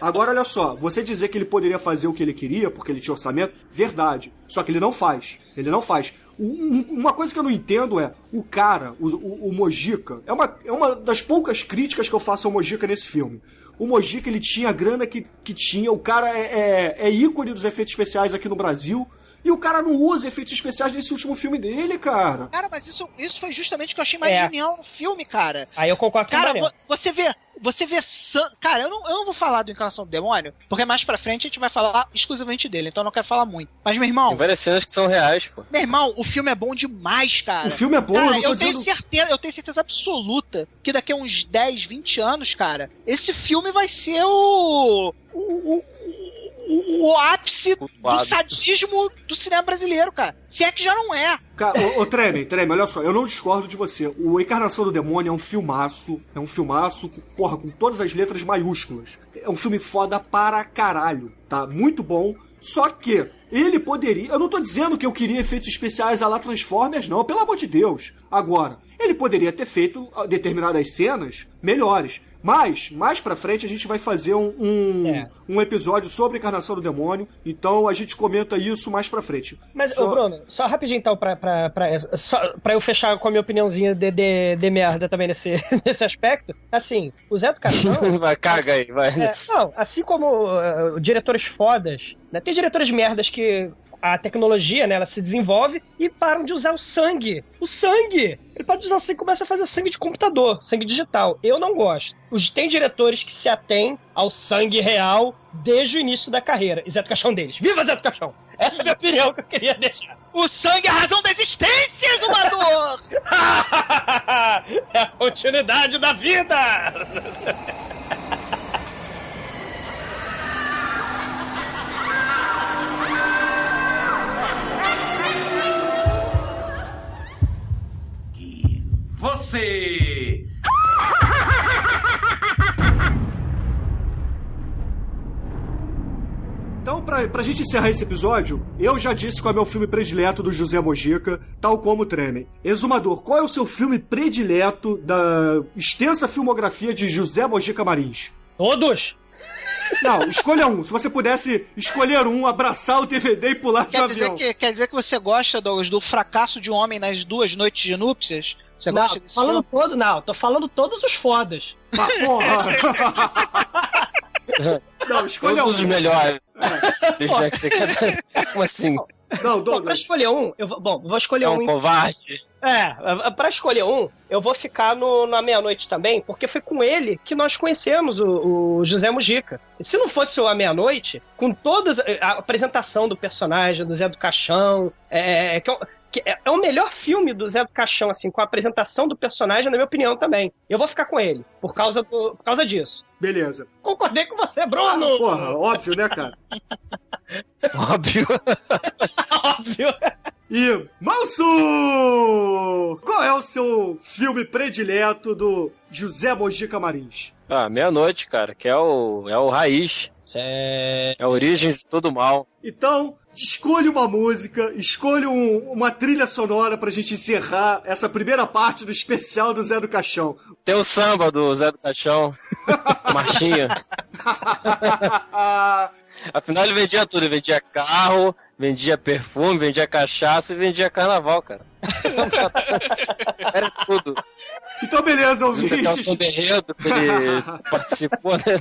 Agora, olha só, você dizer que ele poderia fazer o que ele queria porque ele tinha orçamento, verdade. Só que ele não faz. Ele não faz. Um- um- uma coisa que eu não entendo é o cara, o, o, o Mojica, é uma, é uma das poucas críticas que eu faço ao Mojica nesse filme. O Mojica, ele tinha a grana que, que tinha, o cara é, é, é ícone dos efeitos especiais aqui no Brasil, e o cara não usa efeitos especiais nesse último filme dele, cara. Cara, mas isso, isso foi justamente o que eu achei mais É. genial no filme, cara. Aí eu concordo com o Cara, vo- você vê. Você vê. San... Cara, eu não, eu não vou falar do Encarnação do Demônio, porque mais pra frente a gente vai falar exclusivamente dele, então eu não quero falar muito. Mas, meu irmão, Tem várias cenas que são reais, pô. meu irmão, o filme é bom demais, cara. O filme é bom, Cara, eu não tô eu tenho dizendo... certeza, eu tenho certeza absoluta que daqui a uns 10, 20 anos, cara, esse filme vai ser o. o, o, o, o ápice do sadismo do cinema brasileiro, cara. Se é que já não é. Cara, ô, ô Tremem, Tremem, olha só, eu não discordo de você. O Encarnação do Demônio é um filmaço, é um filmaço, porra, com todas as letras maiúsculas. É um filme foda para caralho, tá? Muito bom. Só que ele poderia. Eu não tô dizendo que eu queria efeitos especiais a lá Transformers, não, pelo amor de Deus. Agora, ele poderia ter feito ah, determinadas cenas melhores. Mas, mais pra frente, a gente vai fazer um, um, É. um episódio sobre a Encarnação do Demônio. Então a gente comenta isso mais pra frente. Mas, Só- ô Bruno, só rapidinho então, pra, pra, pra, só, pra eu fechar com a minha opiniãozinha de, de, de merda também nesse, nesse aspecto. Assim, o Zé do Caixão. vai, caga aí, vai. É, não, assim como uh, diretores fodas, né, tem diretores merdas que a tecnologia, né, ela se desenvolve e param de usar o sangue. O sangue! Ele pode usar o sangue e começa a fazer sangue de computador, sangue digital. Eu não gosto. Os, tem diretores que se atêm ao sangue real desde o início da carreira. E Zé do Caixão deles. Viva Zé do Caixão! Essa é a minha opinião que eu queria deixar. O sangue é a razão da existência, exumador! é a continuidade da vida! Você! Então, pra, pra gente encerrar esse episódio, eu já disse qual é meu filme predileto do José Mojica, tal como o Tremem. Exumador, qual é o seu filme predileto da extensa filmografia de José Mojica Marins? Todos? Não, escolha um. Se você pudesse escolher um, abraçar o DVD e pular de Quer dizer, avião. que, quer dizer que você gosta, Douglas, do fracasso de um homem nas duas noites de núpcias? Você não, gosta desse falando filme? todo, não, tô falando todos os fodas. Ah, porra! Não, escolha Todos os um. melhores. Já que você quer. Como assim? Não, Bom, pra Douglas. escolher um, eu vou, bom, vou escolher É um. um covarde. É, pra escolher um, eu vou ficar no, na meia-noite também, porque foi com ele que nós conhecemos o, o José Mujica. E se não fosse o A Meia-Noite, com toda a apresentação do personagem, do Zé do Caixão, é, que, é um- que é, é o melhor filme do Zé do Caixão, assim, com a apresentação do personagem, na minha opinião também. Eu vou ficar com ele, por causa, do, por causa disso. Beleza. Concordei com você, Bruno! Porra, óbvio, né, cara? Óbvio. Óbvio. E Manso! Qual é o seu filme predileto do José Mojica Marins? Ah, meia-noite, cara, que é o, é o raiz. É... é a origem de todo mal. Então, escolha uma música, escolha um, uma trilha sonora pra gente encerrar essa primeira parte do especial do Zé do Caixão. Tem o samba do Zé do Caixão, Marchinha. Afinal, ele vendia tudo. Ele vendia carro, vendia perfume, vendia cachaça e vendia carnaval, cara. Era tudo. Então, beleza, Ouvintes. O Berredo, que ele participou, né?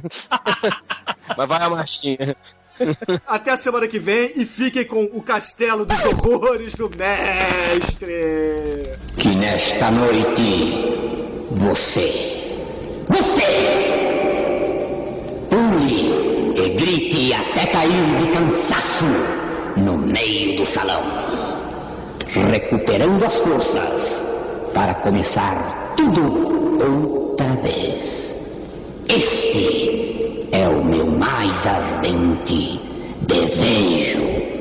Mas vai a marchinha. Até a semana que vem e fiquem com o Castelo dos Horrores do Mestre. Que nesta noite você, você, pule e grite até cair de cansaço no meio do salão, recuperando as forças para começar tudo outra vez. Este é o meu mais ardente desejo.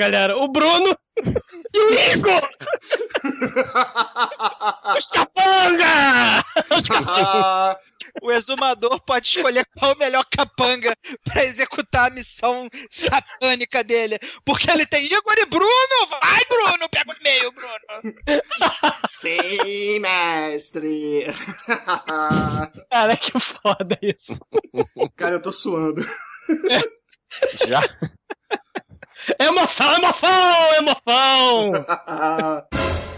Galera. O Bruno e o Igor! Os capanga! O exumador pode escolher qual o melhor capanga pra executar a missão satânica dele. Porque ele tem Igor e Bruno! Vai, Bruno! Pega o e-mail, Bruno! Sim, mestre. Cara, que foda isso. Cara, eu tô suando. Já? Emoção, emoção, emoção!